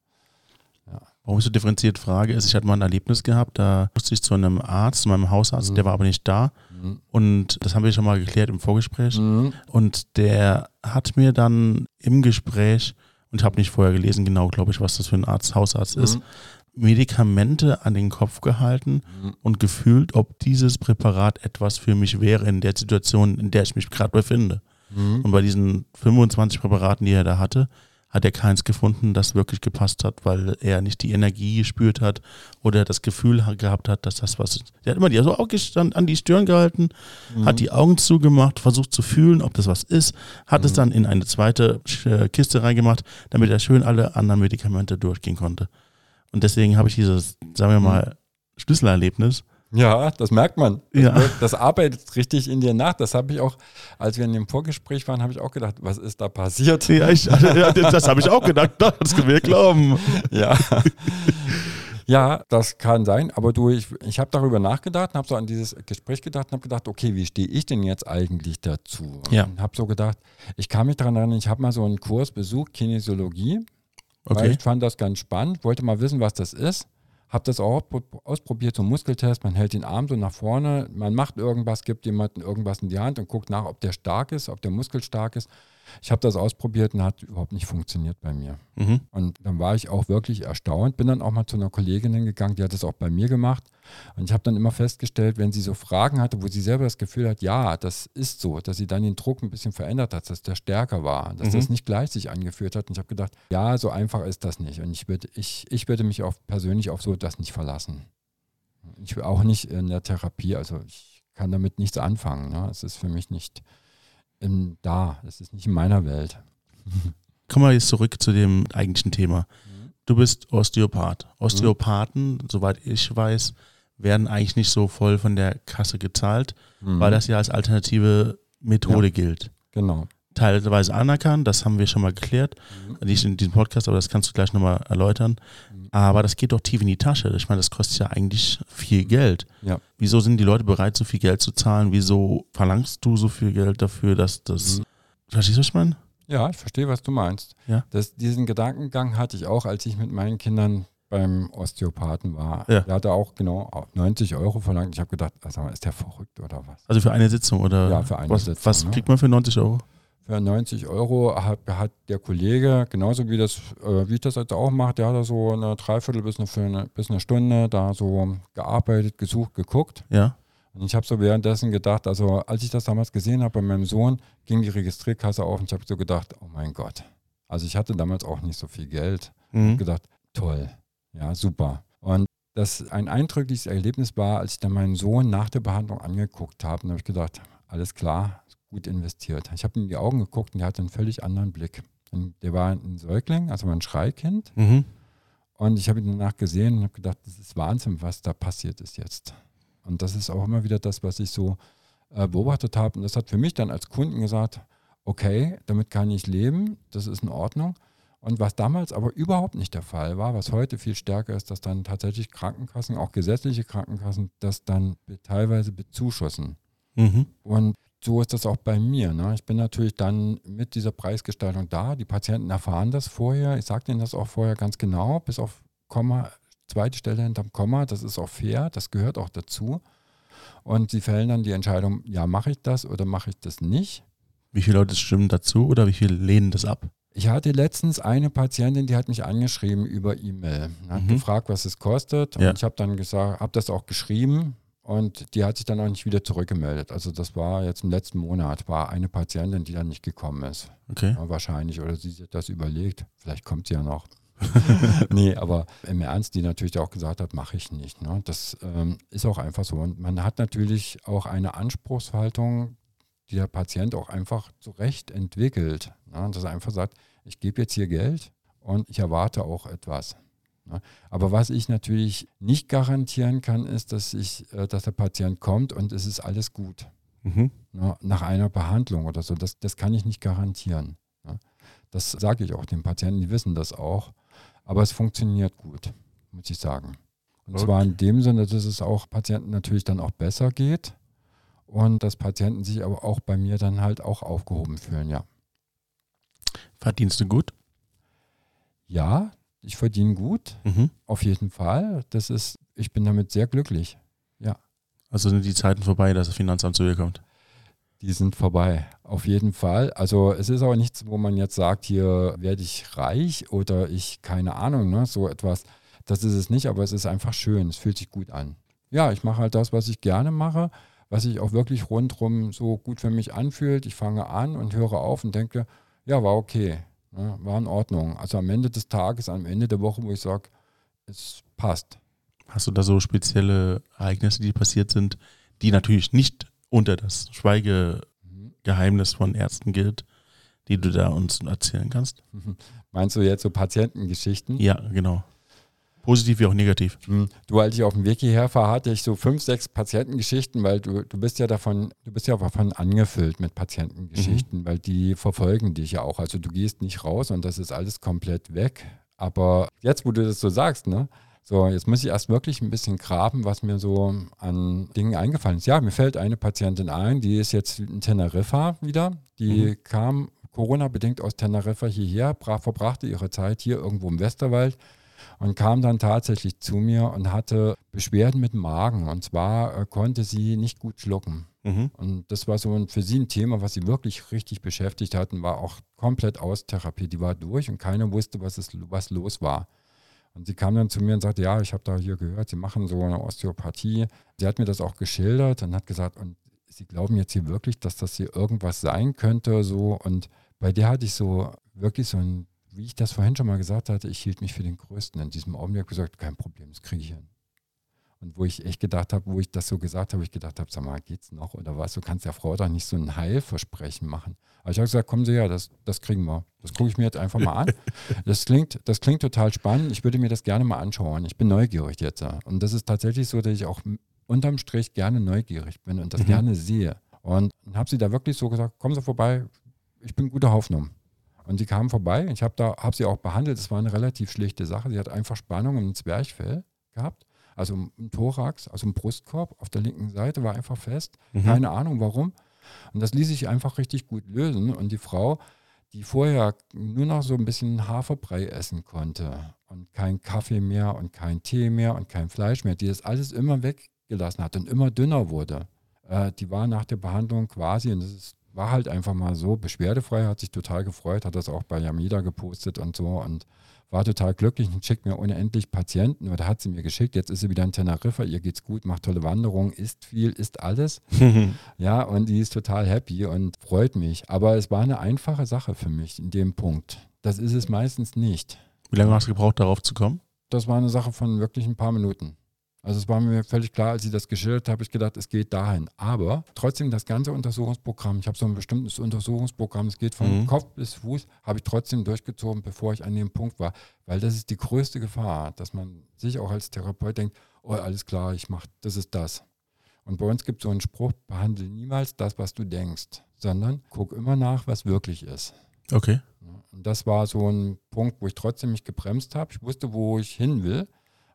Warum ich so differenziert frage, ist, ich hatte mal ein Erlebnis gehabt, da musste ich zu einem Arzt, zu meinem Hausarzt, Mhm. der war aber nicht da. Mhm. Und das haben wir schon mal geklärt im Vorgespräch. Mhm. Und der hat mir dann im Gespräch, und ich habe nicht vorher gelesen, genau, glaube ich, was das für ein Arzt, Hausarzt ist, Medikamente an den Kopf gehalten Mhm. und gefühlt, ob dieses Präparat etwas für mich wäre in der Situation, in der ich mich gerade befinde. Mhm. Und bei diesen 25 Präparaten, die er da hatte, hat er keins gefunden, das wirklich gepasst hat, weil er nicht die Energie gespürt hat oder das Gefühl ha- gehabt hat, dass das was ist. Der hat immer die so aufgestand, an die Stirn gehalten, Mhm. hat die Augen zugemacht, versucht zu fühlen, ob das was ist, hat es dann in eine zweite äh, Kiste reingemacht, damit er schön alle anderen Medikamente durchgehen konnte. Und deswegen habe ich dieses, sagen wir mal, Schlüsselerlebnis. Ja, das merkt man. Das, Ja. wirkt- das arbeitet richtig in dir nach. Das habe ich auch, als wir in dem Vorgespräch waren, habe ich auch gedacht, was ist da passiert? Ja, ich, ja, das habe ich auch gedacht, das können wir glauben. Ja. Ja, das kann sein, aber du, ich, ich habe darüber nachgedacht, habe so an dieses Gespräch gedacht und habe gedacht, okay, wie stehe ich denn jetzt eigentlich dazu? Ja. Und habe so gedacht, ich kann mich daran erinnern, ich habe mal so einen Kurs besucht, Kinesiologie, weil Okay. ich fand das ganz spannend, wollte mal wissen, was das ist. Habe das auch auspro- ausprobiert, so einen Muskeltest, man hält den Arm so nach vorne, man macht irgendwas, gibt jemandem irgendwas in die Hand und guckt nach, ob der stark ist, ob der Muskel stark ist. Ich habe das ausprobiert und hat überhaupt nicht funktioniert bei mir. Mhm. Und dann war ich auch wirklich erstaunt, bin dann auch mal zu einer Kollegin gegangen, die hat das auch bei mir gemacht. Und ich habe dann immer festgestellt, wenn sie so Fragen hatte, wo sie selber das Gefühl hat, ja, das ist so, dass sie dann den Druck ein bisschen verändert hat, dass der stärker war, dass Mhm. das nicht gleich sich angeführt hat. Und ich habe gedacht, ja, so einfach ist das nicht. Und ich würde, ich, ich würde mich auf, persönlich auf so das nicht verlassen. Ich will auch nicht in der Therapie, also ich kann damit nichts anfangen. Ne? Es ist für mich nicht in, da, es ist nicht in meiner Welt. Kommen wir jetzt zurück zu dem eigentlichen Thema. Du bist Osteopath. Osteopathen, soweit ich weiß, werden eigentlich nicht so voll von der Kasse gezahlt, Mhm. weil das ja als alternative Methode gilt. Genau. Teilweise anerkannt, das haben wir schon mal geklärt, Mhm. nicht in diesem Podcast, aber das kannst du gleich nochmal erläutern. Mhm. Aber das geht doch tief in die Tasche. Ich meine, das kostet ja eigentlich viel Geld. Ja. Wieso sind die Leute bereit, so viel Geld zu zahlen? Wieso verlangst du so viel Geld dafür, dass das. Mhm. Verstehst du, was ich meine? Ja, ich verstehe, was du meinst. Ja. Das, diesen Gedankengang hatte ich auch, als ich mit meinen Kindern beim Osteopathen war. Ja. Der hatte auch genau 90 Euro verlangt. Ich habe gedacht, also ist der verrückt oder was? Also für eine Sitzung oder Ja, für eine was, Sitzung, Was ne? kriegt man für 90 Euro? Für 90 Euro hat, hat der Kollege, genauso wie, das, äh, wie ich das jetzt auch mache, der hat da so eine Dreiviertel bis eine, für eine, bis eine Stunde da so gearbeitet, gesucht, geguckt. Ja. Und ich habe so währenddessen gedacht, also als ich das damals gesehen habe bei meinem Sohn, ging die Registrierkasse auf und ich habe so gedacht, oh mein Gott. Also ich hatte damals auch nicht so viel Geld. Mhm. gedacht, toll, ja, super. Und das ein eindrückliches Erlebnis war, als ich dann meinen Sohn nach der Behandlung angeguckt habe, und habe ich gedacht, alles klar, gut investiert. Ich habe ihm in die Augen geguckt und der hatte einen völlig anderen Blick. Und der war ein Säugling, also ein Schreikind. Mhm. Und ich habe ihn danach gesehen und habe gedacht, das ist Wahnsinn, was da passiert ist jetzt. Und das ist auch immer wieder das, was ich so äh, beobachtet habe. Und das hat für mich dann als Kunden gesagt, okay, damit kann ich leben, das ist in Ordnung. Und was damals aber überhaupt nicht der Fall war, was heute viel stärker ist, dass dann tatsächlich Krankenkassen, auch gesetzliche Krankenkassen, das dann teilweise bezuschussen. Mhm. Und so ist das auch bei mir. Ne? Ich bin natürlich dann mit dieser Preisgestaltung da. Die Patienten erfahren das vorher. Ich sage denen das auch vorher ganz genau, bis auf Komma, zweite Stelle hinterm Komma. Das ist auch fair, das gehört auch dazu. Und sie fällen dann die Entscheidung, ja, mache ich das oder mache ich das nicht. Wie viele Leute stimmen dazu oder wie viele lehnen das ab? Ich hatte letztens eine Patientin, die hat mich angeschrieben über E-Mail, hat Mhm. gefragt, was es kostet. Und Ja. ich habe dann gesagt, habe das auch geschrieben und die hat sich dann auch nicht wieder zurückgemeldet. Also das war jetzt im letzten Monat, war eine Patientin, die dann nicht gekommen ist. Okay. Ja, wahrscheinlich, oder sie sich das überlegt. Vielleicht kommt sie ja noch. nee, aber im Ernst, die natürlich auch gesagt hat, mache ich nicht. Ne? Das ähm, ist auch einfach so. Und man hat natürlich auch eine Anspruchshaltung, die der Patient auch einfach zu Recht entwickelt. Ne? Dass er einfach sagt, ich gebe jetzt hier Geld und ich erwarte auch etwas. Ne? Aber was ich natürlich nicht garantieren kann, ist, dass, ich, äh, dass der Patient kommt und es ist alles gut Mhm. ne, nach einer Behandlung oder so. Das, das kann ich nicht garantieren. Ne. Das sage ich auch den Patienten, die wissen das auch. Aber es funktioniert gut, muss ich sagen. Und Okay. zwar in dem Sinne, dass es auch Patienten natürlich dann auch besser geht und dass Patienten sich aber auch bei mir dann halt auch aufgehoben fühlen, ja. Verdienst du gut? Ja, ich verdiene gut, Mhm. auf jeden Fall. Das ist, ich bin damit sehr glücklich. Also sind die Zeiten vorbei, dass das Finanzamt zu dir kommt. Die sind vorbei, auf jeden Fall. Also es ist auch nichts, wo man jetzt sagt, hier werde ich reich oder ich, keine Ahnung, ne, so etwas. Das ist es nicht, aber es ist einfach schön, es fühlt sich gut an. Ja, ich mache halt das, was ich gerne mache, was sich auch wirklich rundherum so gut für mich anfühlt. Ich fange an und höre auf und denke, ja, war okay, ne, war in Ordnung. Also am Ende des Tages, am Ende der Woche, wo ich sage, es passt. Hast du da so spezielle Ereignisse, die passiert sind, die natürlich nicht unter das Schweigegeheimnis von Ärzten gilt, die du da uns erzählen kannst? Meinst du jetzt so Patientengeschichten? Ja, genau. Positiv wie auch negativ. Hm, Du, als ich auf dem Weg hierher war, hatte ich so fünf, sechs Patientengeschichten, weil du, du bist ja davon, du bist ja davon angefüllt mit Patientengeschichten, weil die verfolgen dich ja auch. Also du gehst nicht raus und das ist alles komplett weg. Aber jetzt, wo du das so sagst, ne? So, jetzt muss ich erst wirklich ein bisschen graben, was mir so an Dingen eingefallen ist. Ja, mir fällt eine Patientin ein, die ist jetzt in Teneriffa wieder. Die kam Corona-bedingt aus Teneriffa hierher, bra- verbrachte ihre Zeit hier irgendwo im Westerwald und kam dann tatsächlich zu mir und hatte Beschwerden mit dem Magen. Und zwar äh, konnte sie nicht gut schlucken. Mhm. Und das war so ein, für sie ein Thema, was sie wirklich richtig beschäftigt hat und war auch komplett aus Therapie. Die war durch und keiner wusste, was, es, was los war. Und sie kam dann zu mir und sagte, ja, ich habe da hier gehört, Sie machen so eine Osteopathie. Sie hat mir das auch geschildert und hat gesagt, und Sie glauben jetzt hier wirklich, dass das hier irgendwas sein könnte, so. Und bei der hatte ich so wirklich so ein, wie ich das vorhin schon mal gesagt hatte, ich hielt mich für den Größten. In diesem Augenblick gesagt, kein Problem, das kriege ich hin. Und wo ich echt gedacht habe, wo ich das so gesagt habe, ich gedacht habe, sag mal, geht's noch oder was? Du kannst der Frau doch nicht so ein Heilversprechen machen. Aber ich habe gesagt, kommen Sie her, das, das kriegen wir. Das gucke ich mir jetzt einfach mal an. Das klingt, das klingt total spannend. Ich würde mir das gerne mal anschauen. Ich bin neugierig jetzt. Und das ist tatsächlich so, dass ich auch unterm Strich gerne neugierig bin und das mhm. gerne sehe. Und habe sie da wirklich so gesagt, kommen Sie vorbei, ich bin guter Hoffnung. Und sie kamen vorbei, ich habe da, habe sie auch behandelt, es war eine relativ schlichte Sache. Sie hat einfach Spannung im Zwerchfell gehabt, also im Thorax, also im Brustkorb auf der linken Seite war einfach fest. Mhm. Keine Ahnung warum. Und das ließ sich einfach richtig gut lösen. Und die Frau, die vorher nur noch so ein bisschen Haferbrei essen konnte und kein Kaffee mehr und kein Tee mehr und kein Fleisch mehr, die das alles immer weggelassen hat und immer dünner wurde, äh, die war nach der Behandlung quasi, und das ist, war halt einfach mal so, beschwerdefrei, hat sich total gefreut, hat das auch bei Yamida gepostet und so und war total glücklich und schickt mir unendlich Patienten oder hat sie mir geschickt. Jetzt ist sie wieder in Teneriffa, ihr geht's gut, macht tolle Wanderungen, isst viel, isst alles. ja, und die ist total happy und freut mich. Aber es war eine einfache Sache für mich in dem Punkt. Das ist es meistens nicht. Wie lange hast du gebraucht, darauf zu kommen? Das war eine Sache von wirklich ein paar Minuten. Also es war mir völlig klar, als ich das geschildert habe, ich gedacht, es geht dahin. Aber trotzdem das ganze Untersuchungsprogramm, ich habe so ein bestimmtes Untersuchungsprogramm, es geht von mhm. Kopf bis Fuß, habe ich trotzdem durchgezogen, bevor ich an dem Punkt war. Weil das ist die größte Gefahr, dass man sich auch als Therapeut denkt, oh, alles klar, ich mache, das ist das. Und bei uns gibt es so einen Spruch, behandle niemals das, was du denkst, sondern guck immer nach, was wirklich ist. Okay. Und das war so ein Punkt, wo ich trotzdem mich gebremst habe. Ich wusste, wo ich hin will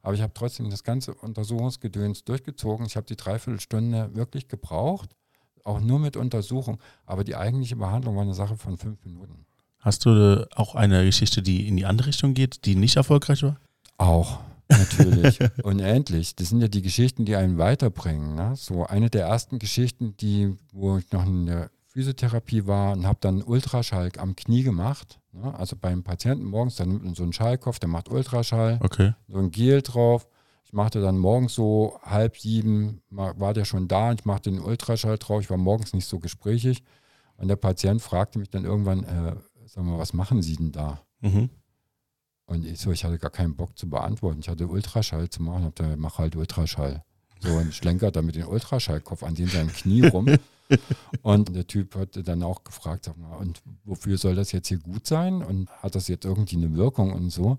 aber ich habe trotzdem das ganze Untersuchungsgedöns durchgezogen. Ich habe die Dreiviertelstunde wirklich gebraucht, auch nur mit Untersuchung. Aber die eigentliche Behandlung war eine Sache von fünf Minuten. Hast du auch eine Geschichte, die in die andere Richtung geht, die nicht erfolgreich war? Auch, natürlich. Unendlich. Das sind ja die Geschichten, die einen weiterbringen. Ne? So eine der ersten Geschichten, die, wo ich noch in der Physiotherapie war und habe dann Ultraschall am Knie gemacht. Ne? Also beim Patienten morgens, dann nimmt man so einen Schallkopf, der macht Ultraschall, okay. so ein Gel drauf. Ich machte dann morgens so halb sieben, war der schon da und ich machte den Ultraschall drauf. Ich war morgens nicht so gesprächig. Und der Patient fragte mich dann irgendwann, äh, sag mal, was machen Sie denn da? Mhm. Und ich so, ich hatte gar keinen Bock zu beantworten. Ich hatte Ultraschall zu machen, hab da, mach halt Ultraschall. So und schlenkert da mit dem Ultraschallkopf an dem seinem Knie rum. Und der Typ hat dann auch gefragt, sag mal, und wofür soll das jetzt hier gut sein? Und hat das jetzt irgendwie eine Wirkung und so?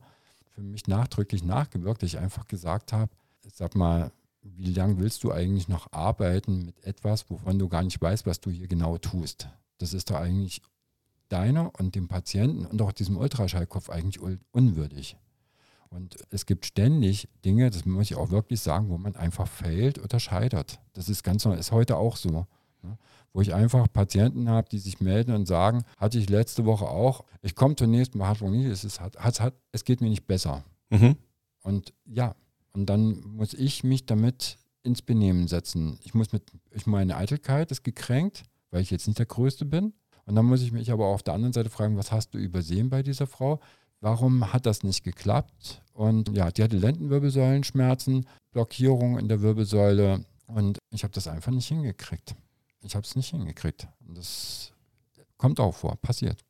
Für mich nachdrücklich nachgewirkt, dass ich einfach gesagt habe, sag mal, wie lange willst du eigentlich noch arbeiten mit etwas, wovon du gar nicht weißt, was du hier genau tust? Das ist doch eigentlich deiner und dem Patienten und auch diesem Ultraschallkopf eigentlich unwürdig. Und es gibt ständig Dinge, das muss ich auch wirklich sagen, wo man einfach fällt oder scheitert. Das ist ganz normal, ist heute auch so. Ne? Wo ich einfach Patienten habe, die sich melden und sagen, hatte ich letzte Woche auch, ich komme zur nächsten Behandlung nicht, es, ist, hat, hat, es geht mir nicht besser. Mhm. Und ja, und dann muss ich mich damit ins Benehmen setzen. Ich muss mit, ich meine Eitelkeit ist gekränkt, weil ich jetzt nicht der Größte bin. Und dann muss ich mich aber auf der anderen Seite fragen, was hast du übersehen bei dieser Frau? Warum hat das nicht geklappt? Und ja, die hatte Lendenwirbelsäulenschmerzen, Blockierung in der Wirbelsäule und ich habe das einfach nicht hingekriegt. Ich habe es nicht hingekriegt. Das kommt auch vor, passiert.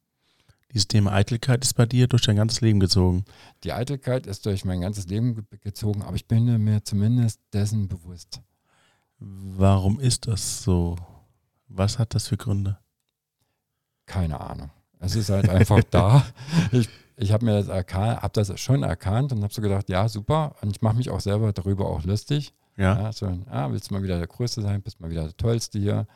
Dieses Thema Eitelkeit ist bei dir durch dein ganzes Leben gezogen. Die Eitelkeit ist durch mein ganzes Leben gezogen, aber ich bin mir zumindest dessen bewusst. Warum ist das so? Was hat das für Gründe? Keine Ahnung. Es ist halt einfach da. Ich, ich habe mir das erkannt, habe das schon erkannt und habe so gedacht, ja, super. Und ich mache mich auch selber darüber auch lustig. Ja. ja so, ah, willst du mal wieder der Größte sein, bist mal wieder der Tollste hier.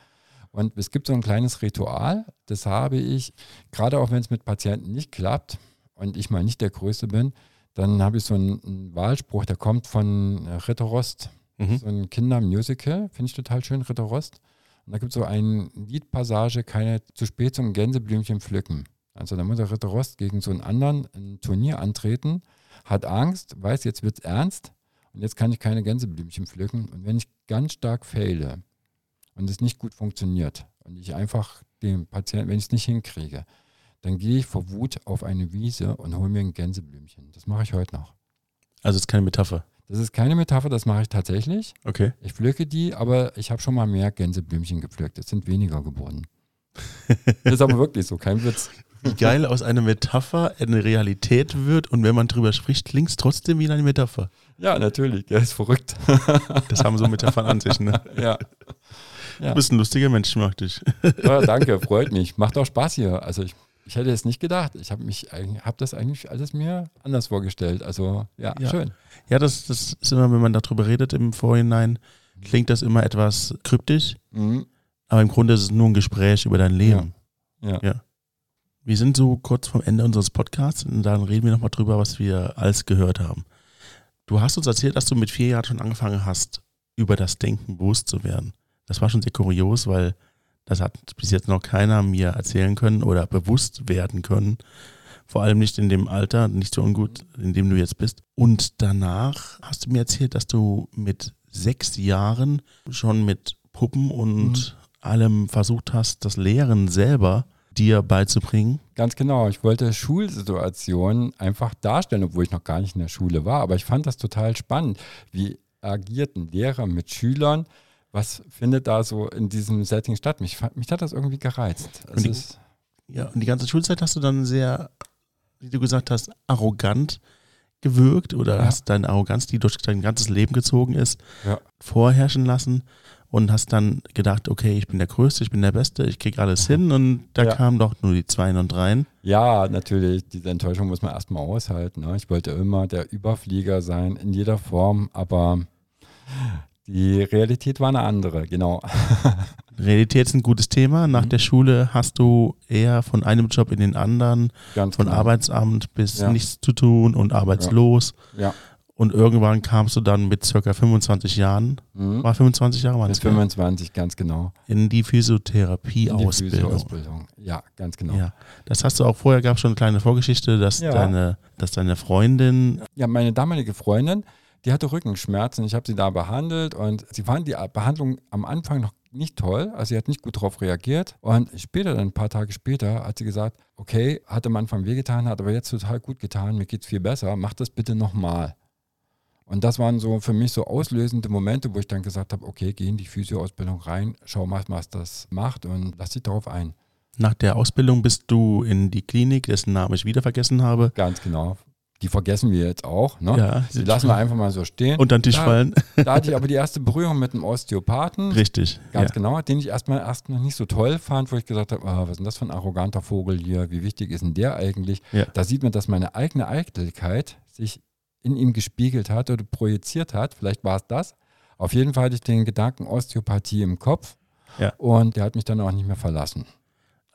Und es gibt so ein kleines Ritual, das habe ich, gerade auch wenn es mit Patienten nicht klappt und ich mal nicht der Größte bin, dann habe ich so einen, einen Wahlspruch, der kommt von Ritter Rost, mhm. so ein Kindermusical, finde ich total schön, Ritter Rost. Und da gibt es so eine Liedpassage, keine zu spät zum Gänseblümchen pflücken. Also da muss der Ritter Rost gegen so einen anderen ein Turnier antreten hat Angst, weiß, jetzt wird es ernst und jetzt kann ich keine Gänseblümchen pflücken. Und wenn ich ganz stark fehle und es nicht gut funktioniert und ich einfach dem Patienten, wenn ich es nicht hinkriege, dann gehe ich vor Wut auf eine Wiese und hole mir ein Gänseblümchen. Das mache ich heute noch. Also ist keine Metapher. Das ist keine Metapher, das mache ich tatsächlich. Okay. Ich pflücke die, aber ich habe schon mal mehr Gänseblümchen gepflückt. Es sind weniger geworden. das ist aber wirklich so, kein Witz. Wie geil aus einer Metapher eine Realität wird und wenn man drüber spricht, klingt es trotzdem wie eine Metapher. Ja, natürlich, der ist verrückt. Das haben so Metaphern an sich, ne? ja. Du bist ein lustiger Mensch, mag dich. ja, danke, freut mich. Macht auch Spaß hier. Also ich, ich hätte es nicht gedacht. Ich habe mich habe das eigentlich alles mir anders vorgestellt. Also ja, Ja. schön. Ja, das, das ist immer, wenn man darüber redet im Vorhinein, klingt das immer etwas kryptisch, Mhm. aber im Grunde ist es nur ein Gespräch über dein Leben. Ja. Ja. Wir sind so kurz vom Ende unseres Podcasts und dann reden wir nochmal drüber, was wir alles gehört haben. Du hast uns erzählt, dass du mit vier Jahren schon angefangen hast, über das Denken bewusst zu werden. Das war schon sehr kurios, weil das hat bis jetzt noch keiner mir erzählen können oder bewusst werden können. Vor allem nicht in dem Alter, nicht so ungut, in dem du jetzt bist. Und danach hast du mir erzählt, dass du mit sechs Jahren schon mit Puppen und allem versucht hast, das Lehren selber dir beizubringen. Ganz genau. Ich wollte Schulsituationen einfach darstellen, obwohl ich noch gar nicht in der Schule war. Aber ich fand das total spannend. Wie agierten Lehrer mit Schülern? Was findet da so in diesem Setting statt? Mich, mich hat das irgendwie gereizt. Und die- Ja, und die ganze Schulzeit hast du dann sehr, wie du gesagt hast, arrogant gewirkt oder Ja. hast deine Arroganz, die durch dein ganzes Leben gezogen ist, Ja. vorherrschen lassen und hast dann gedacht, okay, ich bin der Größte, ich bin der Beste, ich krieg alles hin und da Ja. kamen doch nur die Zweien und Dreien. Ja, natürlich, diese Enttäuschung muss man erstmal aushalten. Ne? Ich wollte immer der Überflieger sein, in jeder Form, aber die Realität war eine andere, genau. Realität ist ein gutes Thema. Nach Mhm. der Schule hast du eher von einem Job in den anderen, Ganz von genau. Arbeitsamt bis Ja. nichts zu tun und arbeitslos. Ja. Und irgendwann kamst du dann mit circa 25 Jahren, Mhm. war 25 Jahre, es, gell? 25, ganz genau. in die Physiotherapie-Ausbildung. Physioausbildung. Ja, ganz genau. Ja, das hast du auch vorher, gab schon eine kleine Vorgeschichte, dass, Ja. deine, dass deine Freundin, Ja, meine damalige Freundin, die hatte Rückenschmerzen. Ich habe sie da behandelt und sie fand die Behandlung am Anfang noch nicht toll. Also sie hat nicht gut darauf reagiert. Und später, dann ein paar Tage später, hat sie gesagt, okay, hat am Anfang wehgetan, hat aber jetzt total gut getan, mir geht's viel besser, mach das bitte nochmal. Und das waren so für mich so auslösende Momente, wo ich dann gesagt habe, okay, geh in die Physioausbildung rein, schau mal, was das macht und lass dich darauf ein. nach der Ausbildung bist du in die Klinik, dessen Namen ich wieder vergessen habe. Ganz genau. Die vergessen wir jetzt auch. Ne? Ja, Die lassen wir einfach mal so stehen. unter den Tisch Da- fallen. Da hatte ich aber die erste Berührung mit einem Osteopathen, Richtig. ganz ja. genau, den ich erstmal erst noch nicht so toll fand, wo ich gesagt habe, ah, was ist denn das für ein arroganter Vogel hier, wie wichtig ist denn der eigentlich? Ja. Da sieht man, dass meine eigene Eitelkeit sich in ihm gespiegelt hat oder projiziert hat, vielleicht war es das. Auf jeden Fall hatte ich den Gedanken Osteopathie im Kopf Ja. und der hat mich dann auch nicht mehr verlassen.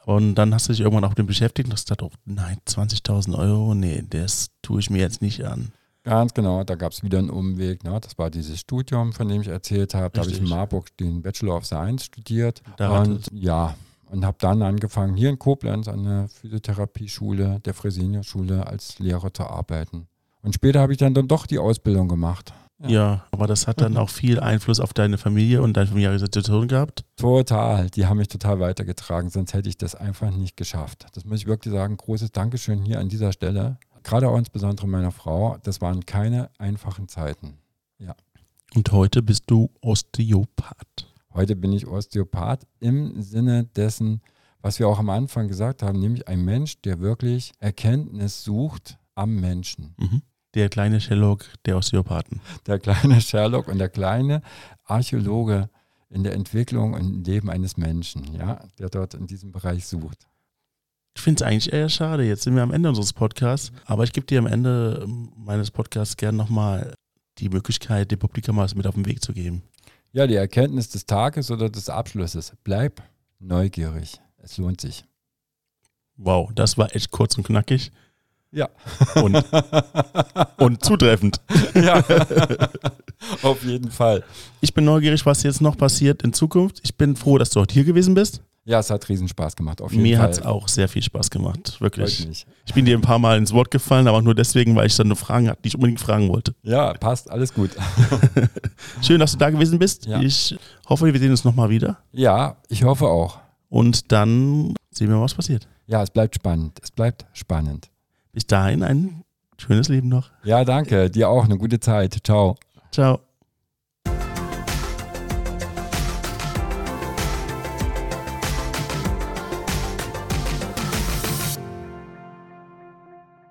Und dann hast du dich irgendwann auch mit dem beschäftigt und hast gedacht, oh nein, 20.000 Euro, nee, das tue ich mir jetzt nicht an. Ganz genau, da gab es wieder einen Umweg. Ne? Das war dieses Studium, von dem ich erzählt habe. Da habe ich in. Marburg den Bachelor of Science studiert. Da und ja, und habe dann angefangen, hier in Koblenz an der Physiotherapieschule, der Fresenius-Schule als Lehrer zu arbeiten. Und später habe ich dann, dann doch die Ausbildung gemacht. Ja. aber das hat dann auch viel Einfluss auf deine Familie und deine familiäre Situation gehabt. Total, die haben mich total weitergetragen, sonst hätte ich das einfach nicht geschafft. Das muss ich wirklich sagen. Großes Dankeschön hier an dieser Stelle. Gerade auch insbesondere meiner Frau. Das waren keine einfachen Zeiten. Und heute bist du Osteopath. Heute bin ich Osteopath im Sinne dessen, was wir auch am Anfang gesagt haben, nämlich ein Mensch, der wirklich Erkenntnis sucht am Menschen. Mhm. Der kleine Sherlock der Osteopathen. Der kleine Sherlock und der kleine Archäologe in der Entwicklung und im Leben eines Menschen, ja, der dort in diesem Bereich sucht. Ich finde es eigentlich eher schade. Jetzt sind wir am Ende unseres Podcasts. Aber ich gebe dir am Ende meines Podcasts gern nochmal die Möglichkeit, dem Publikum was mit auf den Weg zu geben. Ja, die Erkenntnis des Tages oder des Abschlusses. Bleib neugierig. Es lohnt sich. Wow, das war echt kurz und knackig Ja. und, und zutreffend. ja. Auf jeden Fall. Ich bin neugierig, was jetzt noch passiert in Zukunft. Ich bin froh, dass du heute hier gewesen bist. Ja, es hat riesen Spaß gemacht. Auf jeden Mir hat es auch sehr viel Spaß gemacht, wirklich. Ich bin dir ein paar Mal ins Wort gefallen, aber auch nur deswegen, weil ich dann eine Frage hatte, die ich unbedingt fragen wollte. Ja, passt, alles gut. Schön, dass du da gewesen bist. Ja. Ich hoffe, wir sehen uns nochmal wieder. Ja, ich hoffe auch. Und dann sehen wir mal, was passiert. Ja, es bleibt spannend. Es bleibt spannend. Bis dahin ein schönes Leben noch. Ja, danke. Dir auch eine gute Zeit. Ciao. Ciao.